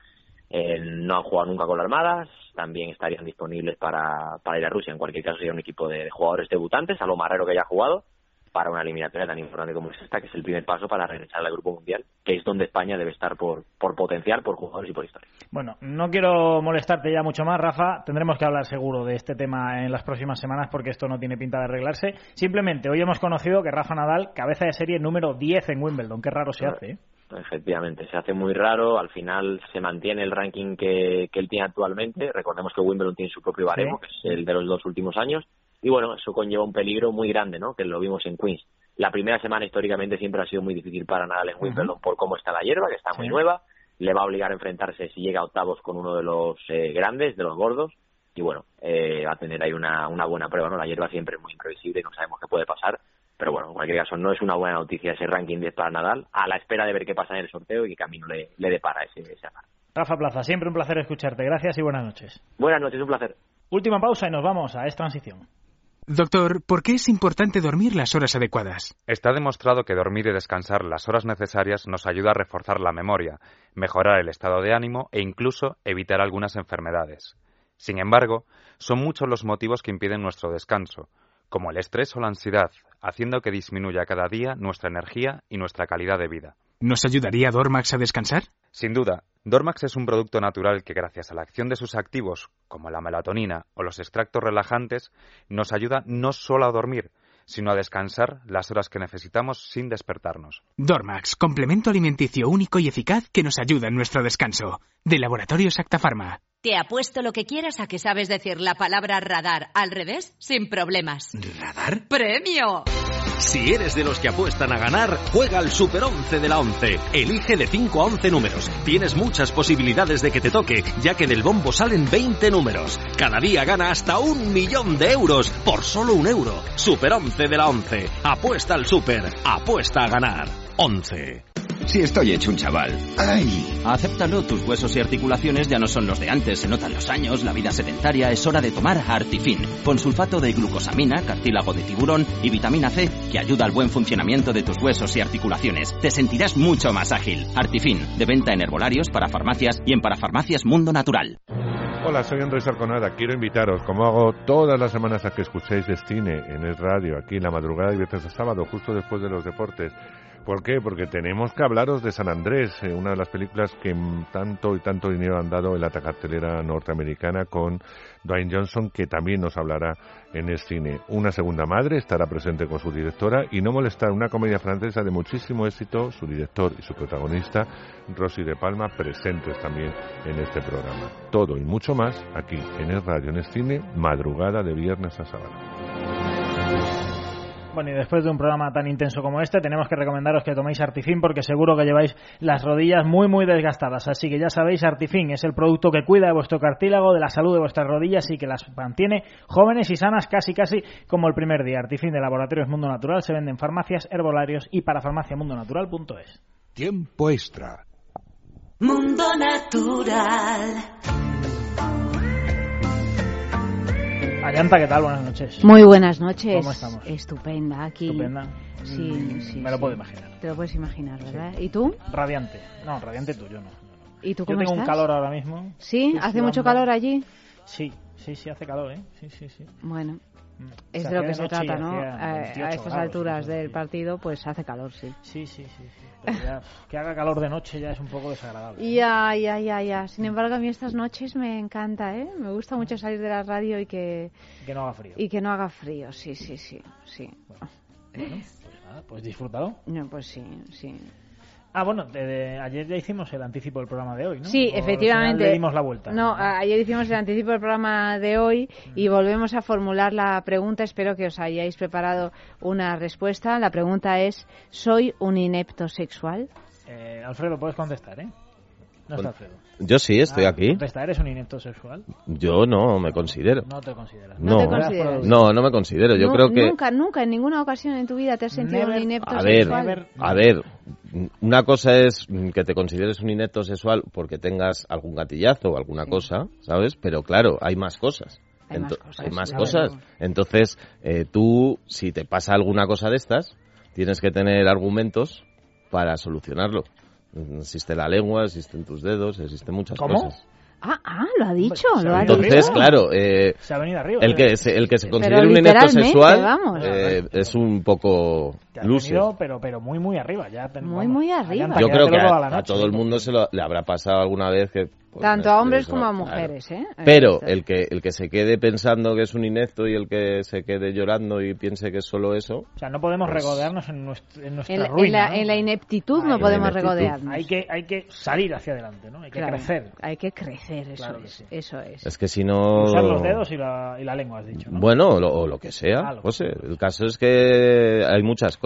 eh, no han jugado nunca con las Armadas, también estarían disponibles para, para ir a Rusia. En cualquier caso, sería un equipo de, jugadores debutantes, a lo más raro que haya jugado, para una eliminatoria tan importante como es esta, que es el primer paso para regresar al Grupo Mundial, que es donde España debe estar por, por potencial, por jugadores y por historia. Bueno, no quiero molestarte ya mucho más, Rafa. Tendremos que hablar seguro de este tema en las próximas semanas porque esto no tiene pinta de arreglarse. Simplemente, hoy hemos conocido que Rafa Nadal, cabeza de serie número 10 en Wimbledon. Qué raro se hace, ¿eh? Efectivamente, se hace muy raro. Al final se mantiene el ranking que, que él tiene actualmente. Recordemos que Wimbledon tiene su propio baremo, que es el de los dos últimos años. Y bueno, eso conlleva un peligro muy grande, ¿no? Que lo vimos en Queens. La primera semana históricamente siempre ha sido muy difícil para Nadal en Wimbledon por cómo está la hierba, que está muy nueva. Le va a obligar a enfrentarse si llega a octavos con uno de los eh, grandes, de los gordos. Y bueno, eh, va a tener ahí una, una buena prueba, ¿no? La hierba siempre es muy imprevisible y no sabemos qué puede pasar pero bueno, en cualquier caso, no es una buena noticia ese ranking 10 para Nadal, a la espera de ver qué pasa en el sorteo y qué camino le, le depara ese, ese Rafa Plaza, siempre un placer escucharte. Gracias y buenas noches. Buenas noches, un placer. Última pausa y nos vamos a Es Transición. Doctor, ¿por qué es importante dormir las horas adecuadas? Está demostrado que dormir y descansar las horas necesarias nos ayuda a reforzar la memoria, mejorar el estado de ánimo e incluso evitar algunas enfermedades. Sin embargo, son muchos los motivos que impiden nuestro descanso, como el estrés o la ansiedad, haciendo que disminuya cada día nuestra energía y nuestra calidad de vida. ¿Nos ayudaría Dormax a descansar? Sin duda, Dormax es un producto natural que gracias a la acción de sus activos, como la melatonina o los extractos relajantes, nos ayuda no solo a dormir, sino a descansar las horas que necesitamos sin despertarnos. Dormax, complemento alimenticio único y eficaz que nos ayuda en nuestro descanso. De Laboratorios Acta Te apuesto lo que quieras a que sabes decir la palabra radar al revés sin problemas. ¿Radar? ¡Premio! Si eres de los que apuestan a ganar, juega al Super 11 de la 11. Elige de 5 a 11 números. Tienes muchas posibilidades de que te toque, ya que del bombo salen 20 números. Cada día gana hasta un millón de euros por solo un euro. Super 11 de la 11. Apuesta al Super. Apuesta a ganar. 11. Si estoy hecho un chaval. ¡Ay! Acéptalo, tus huesos y articulaciones ya no son los de antes, se notan los años, la vida sedentaria, es hora de tomar Artifin, con sulfato de glucosamina, cartílago de tiburón y vitamina C, que ayuda al buen funcionamiento de tus huesos y articulaciones. Te sentirás mucho más ágil. Artifin, de venta en herbolarios, para farmacias y en parafarmacias Mundo Natural. Hola, soy Andrés Arconada. Quiero invitaros, como hago todas las semanas, a que escuchéis Destine en el radio, aquí en la madrugada de viernes a sábado, justo después de los deportes. ¿Por qué? Porque tenemos que hablaros de San Andrés, eh, una de las películas que tanto y tanto dinero han dado en la cartelera norteamericana con Dwayne Johnson, que también nos hablará en el cine. Una segunda madre estará presente con su directora y no molestar una comedia francesa de muchísimo éxito, su director y su protagonista, Rosy de Palma, presentes también en este programa. Todo y mucho más aquí en el radio, en el cine, madrugada de viernes a sábado. Bueno, y después de un programa tan intenso como este, tenemos que recomendaros que toméis Artifin porque seguro que lleváis las rodillas muy, muy desgastadas. Así que ya sabéis, Artifin es el producto que cuida de vuestro cartílago, de la salud de vuestras rodillas y que las mantiene jóvenes y sanas casi, casi como el primer día. Artifin de Laboratorios Mundo Natural se vende en farmacias, herbolarios y para farmaciamundonatural.es. Tiempo extra. Mundo Natural. Ayanta, ¿qué tal? Buenas noches. Muy buenas noches. ¿Cómo estamos? Estupenda, aquí. Estupenda. Sí, Mm, sí. Me lo sí. puedo imaginar. Te lo puedes imaginar, ¿verdad? ¿Y tú? Radiante. No, radiante tú, yo no. ¿Y tú Yo cómo tengo un estás? calor ahora mismo. ¿Sí? ¿Hace mucho calor allí? Sí, sí, sí, hace calor, ¿eh? Sí, sí, sí. Bueno, es de lo que se trata, ¿no? A, 28 a estas alturas del partido, pues hace calor, sí. Sí, sí, sí. que haga calor de noche ya es un poco desagradable. Ya, ya, ya, ya. Sin embargo, a mí estas noches me encanta, ¿eh? Me gusta mucho salir de la radio y que, Que no haga frío. y que no haga frío, sí, sí, sí, sí. Bueno, pues nada, pues disfrútalo. No, pues sí, sí. Ah, bueno, de- de- ayer ya hicimos el anticipo del programa de hoy, ¿no? Sí, O efectivamente. Le dimos la vuelta. No, ayer hicimos el anticipo del programa de hoy y volvemos a formular la pregunta. Espero que os hayáis preparado una respuesta. La pregunta es: ¿Soy un inepto sexual? Eh, Alfredo, puedes contestar, ¿eh? No está Alfredo. Yo sí, estoy Ah, aquí. contesta, ¿eres un inepto sexual? Yo no me considero. No te consideras. No, No te consideras. no, no me considero. Yo creo que, Nunca, nunca, en ninguna ocasión en tu vida te has sentido Never. un inepto a ver, sexual. a ver, una cosa es que te consideres un inepto sexual porque tengas algún gatillazo o alguna cosa, ¿sabes? Pero claro, hay más cosas. Hay más cosas, hay más cosas. Entonces, eh, tú, si te pasa alguna cosa de estas, tienes que tener argumentos para solucionarlo. Existe la lengua, existen tus dedos, existen muchas ¿Cómo? cosas. Ah, ah, lo ha dicho, lo ha dicho. Entonces, claro, eh, Se ha venido arriba. el que se, el que se considere un inepto literalmente, sexual vamos. eh, es un poco Te has loser. venido, pero, pero muy, muy arriba. Ya te- Muy, muy arriba. Yo creo que a, todo el mundo se lo, le habrá pasado alguna vez que... pues, Tanto a es- hombres es- como a claro. mujeres, ¿eh? Pero el que, el que se quede pensando que es un inepto y el que se quede llorando y piense que es solo eso... O sea, no podemos Pues- regodearnos en, nuestra, en nuestra En, la- en ruina. la, ¿no? en la ineptitud no podemos ineptitud. regodearnos. Hay que, hay que salir hacia adelante, ¿no? Hay que Claro, crecer. Hay que crecer, eso Claro que es. sí. Eso es. Es que si no... Usar los dedos y la, y la lengua, has dicho, ¿no? Bueno, o lo, o lo que sea. Ah, lo que José. El caso es que hay muchas cosas.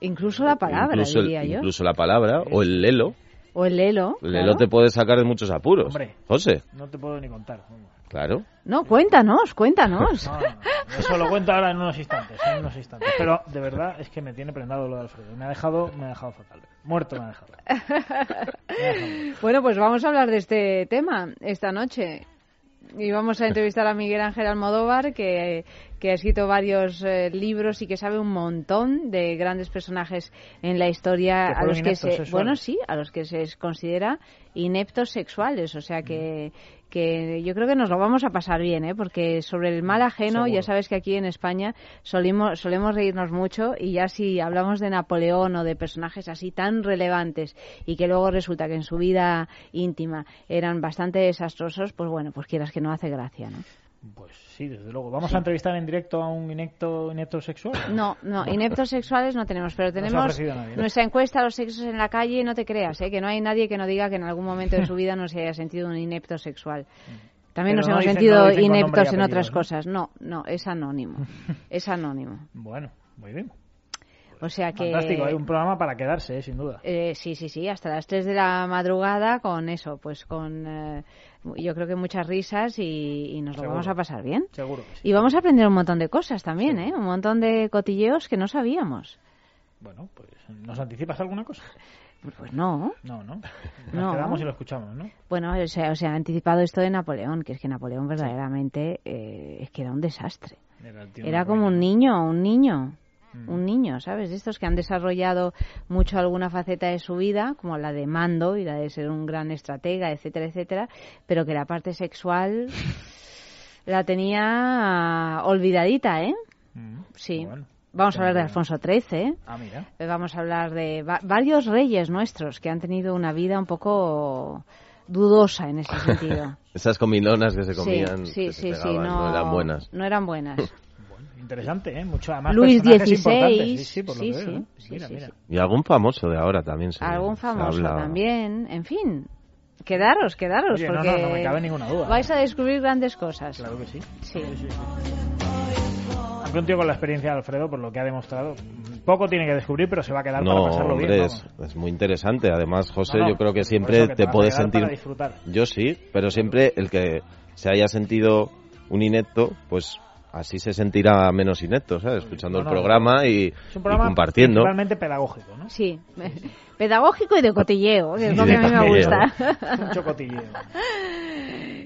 Incluso la palabra, incluso, el- diría yo. incluso la palabra o el lelo. O el lelo. El claro. lelo te puede sacar de muchos apuros. Hombre. José, No te puedo ni contar. claro. No, cuéntanos, cuéntanos. No, no, no. Eso lo cuento ahora en unos instantes, en unos instantes. Pero de verdad es que me tiene prendado lo de Alfredo. Me ha dejado, me ha dejado fatal. Muerto me ha dejado. Me ha dejado. Bueno, pues vamos a hablar de este tema esta noche. Y vamos a entrevistar a Miguel Ángel Almodóvar, que, que ha escrito varios eh, libros y que sabe un montón de grandes personajes en la historia a los que se, sexuales. bueno, sí, a los que se considera ineptos sexuales. O sea que, que yo creo que nos lo vamos a pasar bien, ¿eh? porque sobre el mal ajeno, Seguro. ya sabes que aquí en España solimos, solemos reírnos mucho y ya si hablamos de Napoleón o de personajes así tan relevantes y que luego resulta que en su vida íntima eran bastante desastrosos, pues bueno, pues quieras que no hace gracia, ¿no? Pues sí, desde luego. ¿Vamos a entrevistar en directo a un inecto, inepto sexual? No, no, ineptos sexuales no tenemos, pero tenemos ofrecido nadie, ¿no? nuestra encuesta a los sexos en la calle, no te creas, ¿eh? que no hay nadie que no diga que en algún momento de su vida no se haya sentido un inepto sexual. También Pero nos no hemos dicen- sentido ineptos en apellido, otras cosas. No, no, es anónimo. Es anónimo. Bueno, muy bien. O sea que... Fantástico, hay un programa para quedarse, eh, sin duda. Eh, sí, sí, sí, hasta las 3 de la madrugada con eso, pues con eh, yo creo que muchas risas y, y nos lo vamos a pasar bien. Seguro sí. Y vamos a aprender un montón de cosas también, ¿eh? Un montón de cotilleos que no sabíamos. Bueno, pues ¿nos anticipas alguna cosa? Pues no. No, ¿no? Nos No. quedamos y lo escuchamos, ¿no? Bueno, o sea, o sea, ha anticipado esto de Napoleón, que es que Napoleón verdaderamente eh, es que era un desastre. Era, Era como un niño, un niño. Un niño, ¿sabes? De estos que han desarrollado mucho alguna faceta de su vida, como la de mando y la de ser un gran estratega, etcétera, etcétera, pero que la parte sexual la tenía olvidadita, ¿eh? Mm. Sí. Vamos a hablar de Alfonso XIII, ¿eh? Ah, mira. Eh, Vamos a hablar de va- varios reyes nuestros que han tenido una vida un poco dudosa en ese sentido. Esas comilonas que se comían, sí, que se sí, sí, pegaban, no, eran buenas. No eran buenas. Interesante, ¿eh? Mucho, además, Luis personajes XVI, importantes. Sí, sí, por lo sí, que veo, sí, ¿eh? Mira, sí, mira. Y algún famoso de ahora también se Algún famoso habla. también. En fin, quedaros, quedaros, Oye, no, porque no, no me cabe ninguna duda. vais a descubrir grandes cosas. Claro que sí. Sí. Aunque un tío con la experiencia de Alfredo, por lo que ha demostrado, poco tiene que descubrir, pero se va a quedar No, para pasarlo hombre, bien. es, es muy interesante. Además, José, No, no, yo creo que siempre que te te puedes sentir... para disfrutar. Yo sí, pero siempre el que se haya sentido un inepto, pues así se sentirá menos inepto, ¿sabes? Escuchando No, el no, programa y, Es un y programa compartiendo. principalmente pedagógico, ¿no? Sí, pedagógico y de cotilleo, que es lo Y que a mí me gusta. Mucho cotilleo.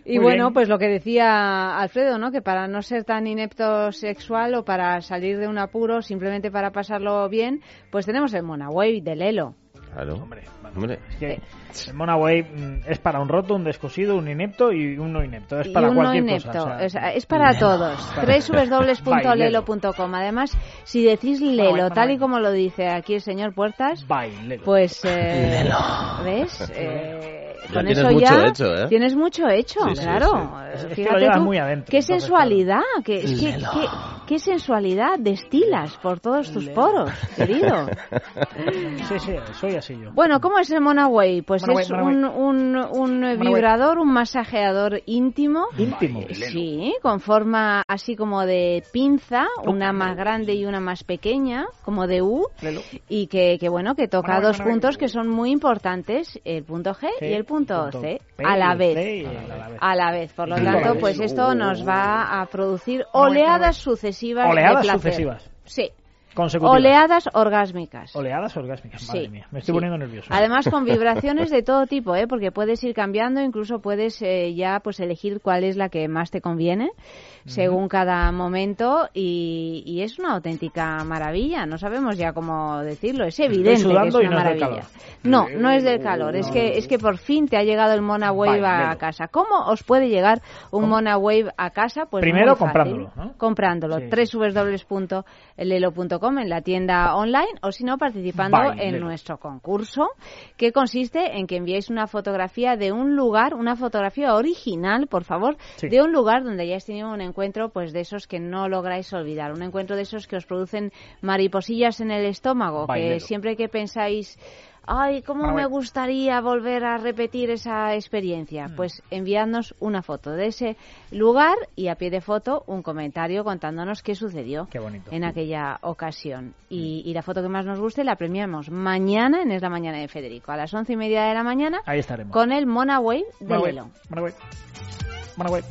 Y Muy bueno, bien. pues lo que decía Alfredo, ¿no? Que para no ser tan inepto sexual o para salir de un apuro, simplemente para pasarlo bien, pues tenemos el Monaway de Lelo. Claro. Hombre, Hombre. Es que el Monaway mm, es para un roto, un descosido, un inepto y un no inepto. Es y para un no cualquier inepto. cosa. o sea, es, es para todos. Claro. www.lelo.com. Además, si decís Lelo, Monaway, tal y como lo dice aquí el señor Puertas, Bailelo. pues, eh, ¿ves? Eh, Ya con tienes eso mucho ya hecho, ¿eh? tienes mucho hecho, Sí, sí, claro. sí. Eh, Es que lo Fíjate llevas tú, muy adentro, qué sensualidad, que, es que, qué, qué sensualidad destilas por todos tus poros, querido. Sí, sí, soy así yo. Bueno, ¿cómo es el Monaway? Pues Monaway, es Monaway. un, un, un vibrador, un masajeador íntimo. Íntimo. Sí, con forma así como de pinza, una más grande y una más pequeña, como de U, Lelo. y que, que bueno, que toca Monaway, dos Monaway. puntos que son muy importantes, el punto G y el punto punto C, P, a la el vez. C a la vez. A la vez. Por lo tanto, pues esto nos va a producir oleadas Monaway. Sucesivas Oleadas de placer. sucesivas. Sí. Consecutivas. Oleadas orgásmicas. Oleadas orgásmicas. Madre Sí, mía, me estoy sí. poniendo nervioso. Además con vibraciones de todo tipo, ¿eh? porque puedes ir cambiando, incluso puedes eh, ya pues elegir cuál es la que más te conviene según cada momento y, y es una auténtica maravilla. No sabemos ya cómo decirlo, es evidente que es una y no es del maravilla. calor. No, no es del calor, es que es que por fin te ha llegado el Mona Wave a casa. ¿Cómo os puede llegar un Mona Wave a casa? Pues Primero comprándolo, ¿no? Comprándolo. Sí, www.lelo.com en la tienda online o si no participando en nuestro concurso que consiste en que enviéis una fotografía de un lugar, una fotografía original, por favor, Sí. de un lugar donde hayáis tenido un encuentro pues de esos que no lográis olvidar, un encuentro de esos que os producen mariposillas en el estómago, que siempre que pensáis Ay, cómo Bueno, me bueno. gustaría volver a repetir esa experiencia. Mm. Pues enviadnos una foto de ese lugar y a pie de foto un comentario contándonos qué sucedió Qué bonito. en aquella ocasión. Y, y la foto que más nos guste la premiamos mañana en Es la Mañana de Federico, a las once y media de la mañana, Ahí estaremos. con el Monaway de Monaway, Lelo. Monaway. Monaway.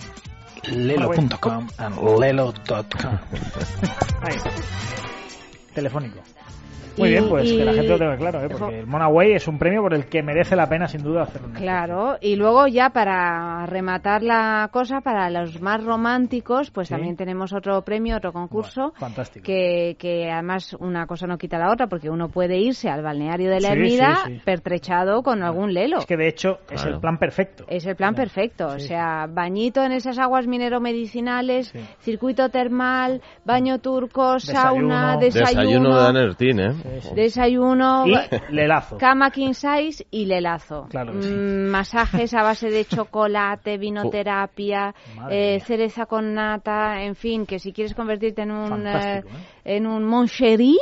Lelo.com and lelo.com. Ahí. Telefónico. Muy Y- bien, pues que la y- gente lo tenga claro, ¿eh? porque el Monaway es un premio por el que merece la pena sin duda hacerlo. Claro, y luego ya para rematar la cosa, para los más románticos, pues Sí. también tenemos otro premio, otro concurso, Fantástico. que, que además una cosa no quita la otra, porque uno puede irse al balneario de la Sí, Ermida sí, sí. pertrechado con algún lelo. Es que de hecho es el plan perfecto. Es el plan perfecto, o sea, bañito en esas aguas mineromedicinales, Sí. circuito termal, baño turco, sauna, Desayuno desayuno. de Anertín, ¿eh? Desayuno, Y lelazo. cama king size y lelazo. Claro que sí. Mm, Masajes a base de chocolate, vinoterapia, eh, cereza con nata, en fin, que si quieres convertirte en un Fantástico, eh, en un moncherí,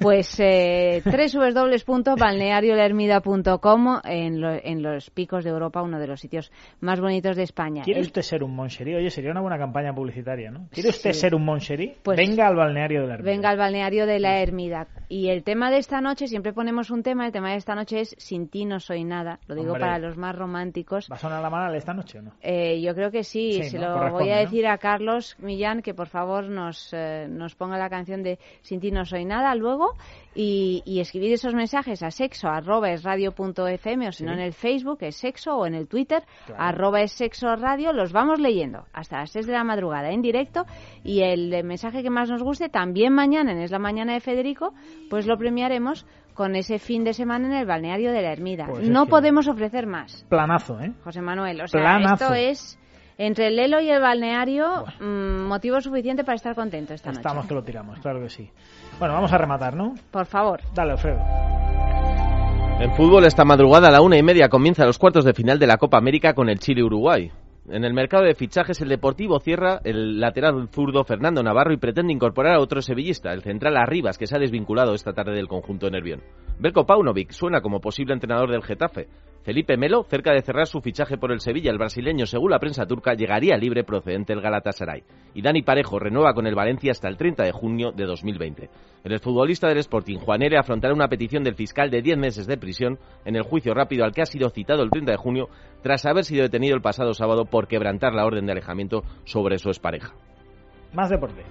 pues eh, www.balneariolermida.com en, lo- en los picos de Europa, uno de los sitios más bonitos de España. ¿Quiere usted ser un moncherí? Oye, sería una buena campaña publicitaria, ¿no? ¿Quiere usted Sí. ser un moncherí? Pues- Venga al balneario de la Ermita. Venga al balneario de la Ermida. Y el tema de esta noche, siempre ponemos un tema, el tema de esta noche es Sin ti no soy nada. Lo digo Hombre. para los más románticos. ¿Va a sonar la manal esta noche o no? Eh, yo creo que sí, Sí, se ¿no? lo voy a ¿no? decir a Carlos Millán que por favor nos, eh, nos ponga la canción de Sin ti no soy nada luego y, y escribir esos mensajes a sexo arroba es radio punto fm o si no Sí. en el Facebook es sexo o en el Twitter Claro. arroba es sexo radio, los vamos leyendo hasta las 6 de la madrugada en directo y el mensaje que más nos guste también mañana en Es la Mañana de Federico pues lo premiaremos con ese fin de semana en el balneario de la Ermida. Pues es no podemos ofrecer más. Planazo, ¿eh? José Manuel. O sea, Planazo. esto es entre el Lelo y el balneario mm, motivo suficiente para estar contento esta noche. Estamos que lo tiramos, claro que sí. Bueno, vamos a rematar, ¿no? Por favor. Dale, Alfredo. En fútbol, esta madrugada a la una y media comienza los cuartos de final de la Copa América con el Chile-Uruguay. En el mercado de fichajes, el Deportivo cierra el lateral zurdo Fernando Navarro y pretende incorporar a otro sevillista, el central Arribas, que se ha desvinculado esta tarde del conjunto de Nervión. Belko Paunovic suena como posible entrenador del Getafe. Felipe Melo, cerca de cerrar su fichaje por el Sevilla, el brasileño, según la prensa turca, llegaría libre procedente del Galatasaray. Y Dani Parejo renueva con el Valencia hasta el 30 de junio de 2020. El exfutbolista del Sporting, Juan Ere, afrontará una petición del fiscal de 10 meses de prisión en el juicio rápido al que ha sido citado el 30 de junio tras haber sido detenido el pasado sábado por quebrantar la orden de alejamiento sobre su expareja. Más deporte.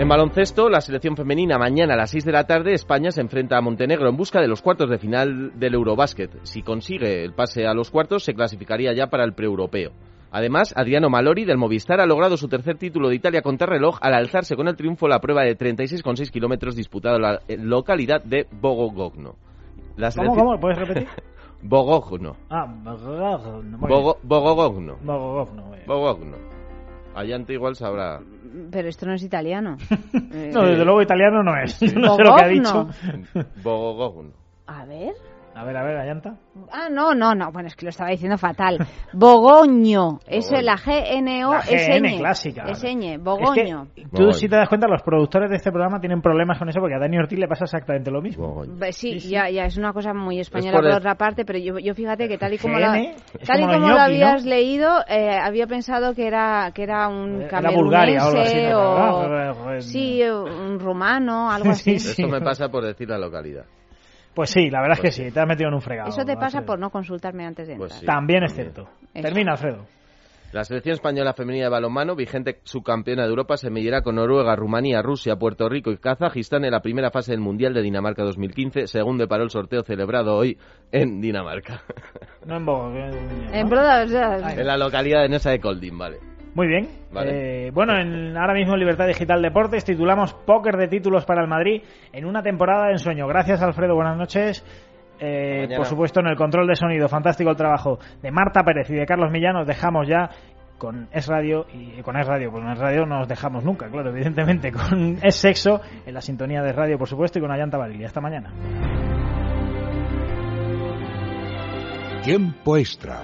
En baloncesto, la selección femenina mañana a las 6 de la tarde, España se enfrenta a Montenegro en busca de los cuartos de final del Eurobásquet. Si consigue el pase a los cuartos, se clasificaría ya para el preeuropeo. Además, Adriano Malori del Movistar ha logrado su tercer título de Italia contra reloj al alzarse con el triunfo la prueba de 36,6 kilómetros disputada en la localidad de Bogogogno. La ¿Cómo, selección- cómo? ¿Puedes repetir? Bogogno. Ah, Bogogno. Bogogogno. Bogogno. Allante igual sabrá. Pero esto no es italiano. Eh, No, desde luego italiano no es. No sé lo que ha dicho. Bogogogno. A ver. A ver, a ver, Ayanta. Ah, no, no, no. Bueno, es que lo estaba diciendo fatal. Bogoño. Es la G-N-O. Es ñ. clásica. Es ñ. Es Bogoño. que tú, si te das cuenta, los productores de este programa tienen problemas con eso porque a Dani Ortiz le pasa exactamente lo mismo. Sí, ya, ya es una cosa muy española por por el- otra parte, pero yo, yo fíjate que tal y como, la- GN es tal y como lo ¿no? habías leído, eh, había pensado que era que era un Era Bulgaria o camerunense ¿no? o sí, un rumano, algo así. Eso me pasa por decir la localidad. Pues sí, la verdad Pues es que sí, te has metido en un fregado. Eso te pasa Alfredo. por no consultarme antes de entrar. Pues sí. También es cierto. Eso. Termina, Alfredo. La selección española femenina de balonmano, vigente subcampeona de Europa, se medirá con Noruega, Rumanía, Rusia, Puerto Rico y Kazajistán en la primera fase del Mundial de Dinamarca 2015, según deparó el sorteo celebrado hoy en Dinamarca. No en Bogo. En o sea, en la localidad danesa de Kolding, vale. Muy bien. Vale. Eh, bueno, en, ahora mismo en Libertad Digital Deportes titulamos Póker de títulos para el Madrid en una temporada de ensueño. Gracias, Alfredo. Buenas noches. Eh, por supuesto, en el control de sonido, fantástico el trabajo de Marta Pérez y de Carlos Millán. Nos dejamos ya con Es Radio y con Es Radio, pues con Es Radio no nos dejamos nunca, claro, evidentemente, con Es Sexo en la sintonía de radio, por supuesto, y con Ayanta Valili. Hasta mañana. Tiempo extra.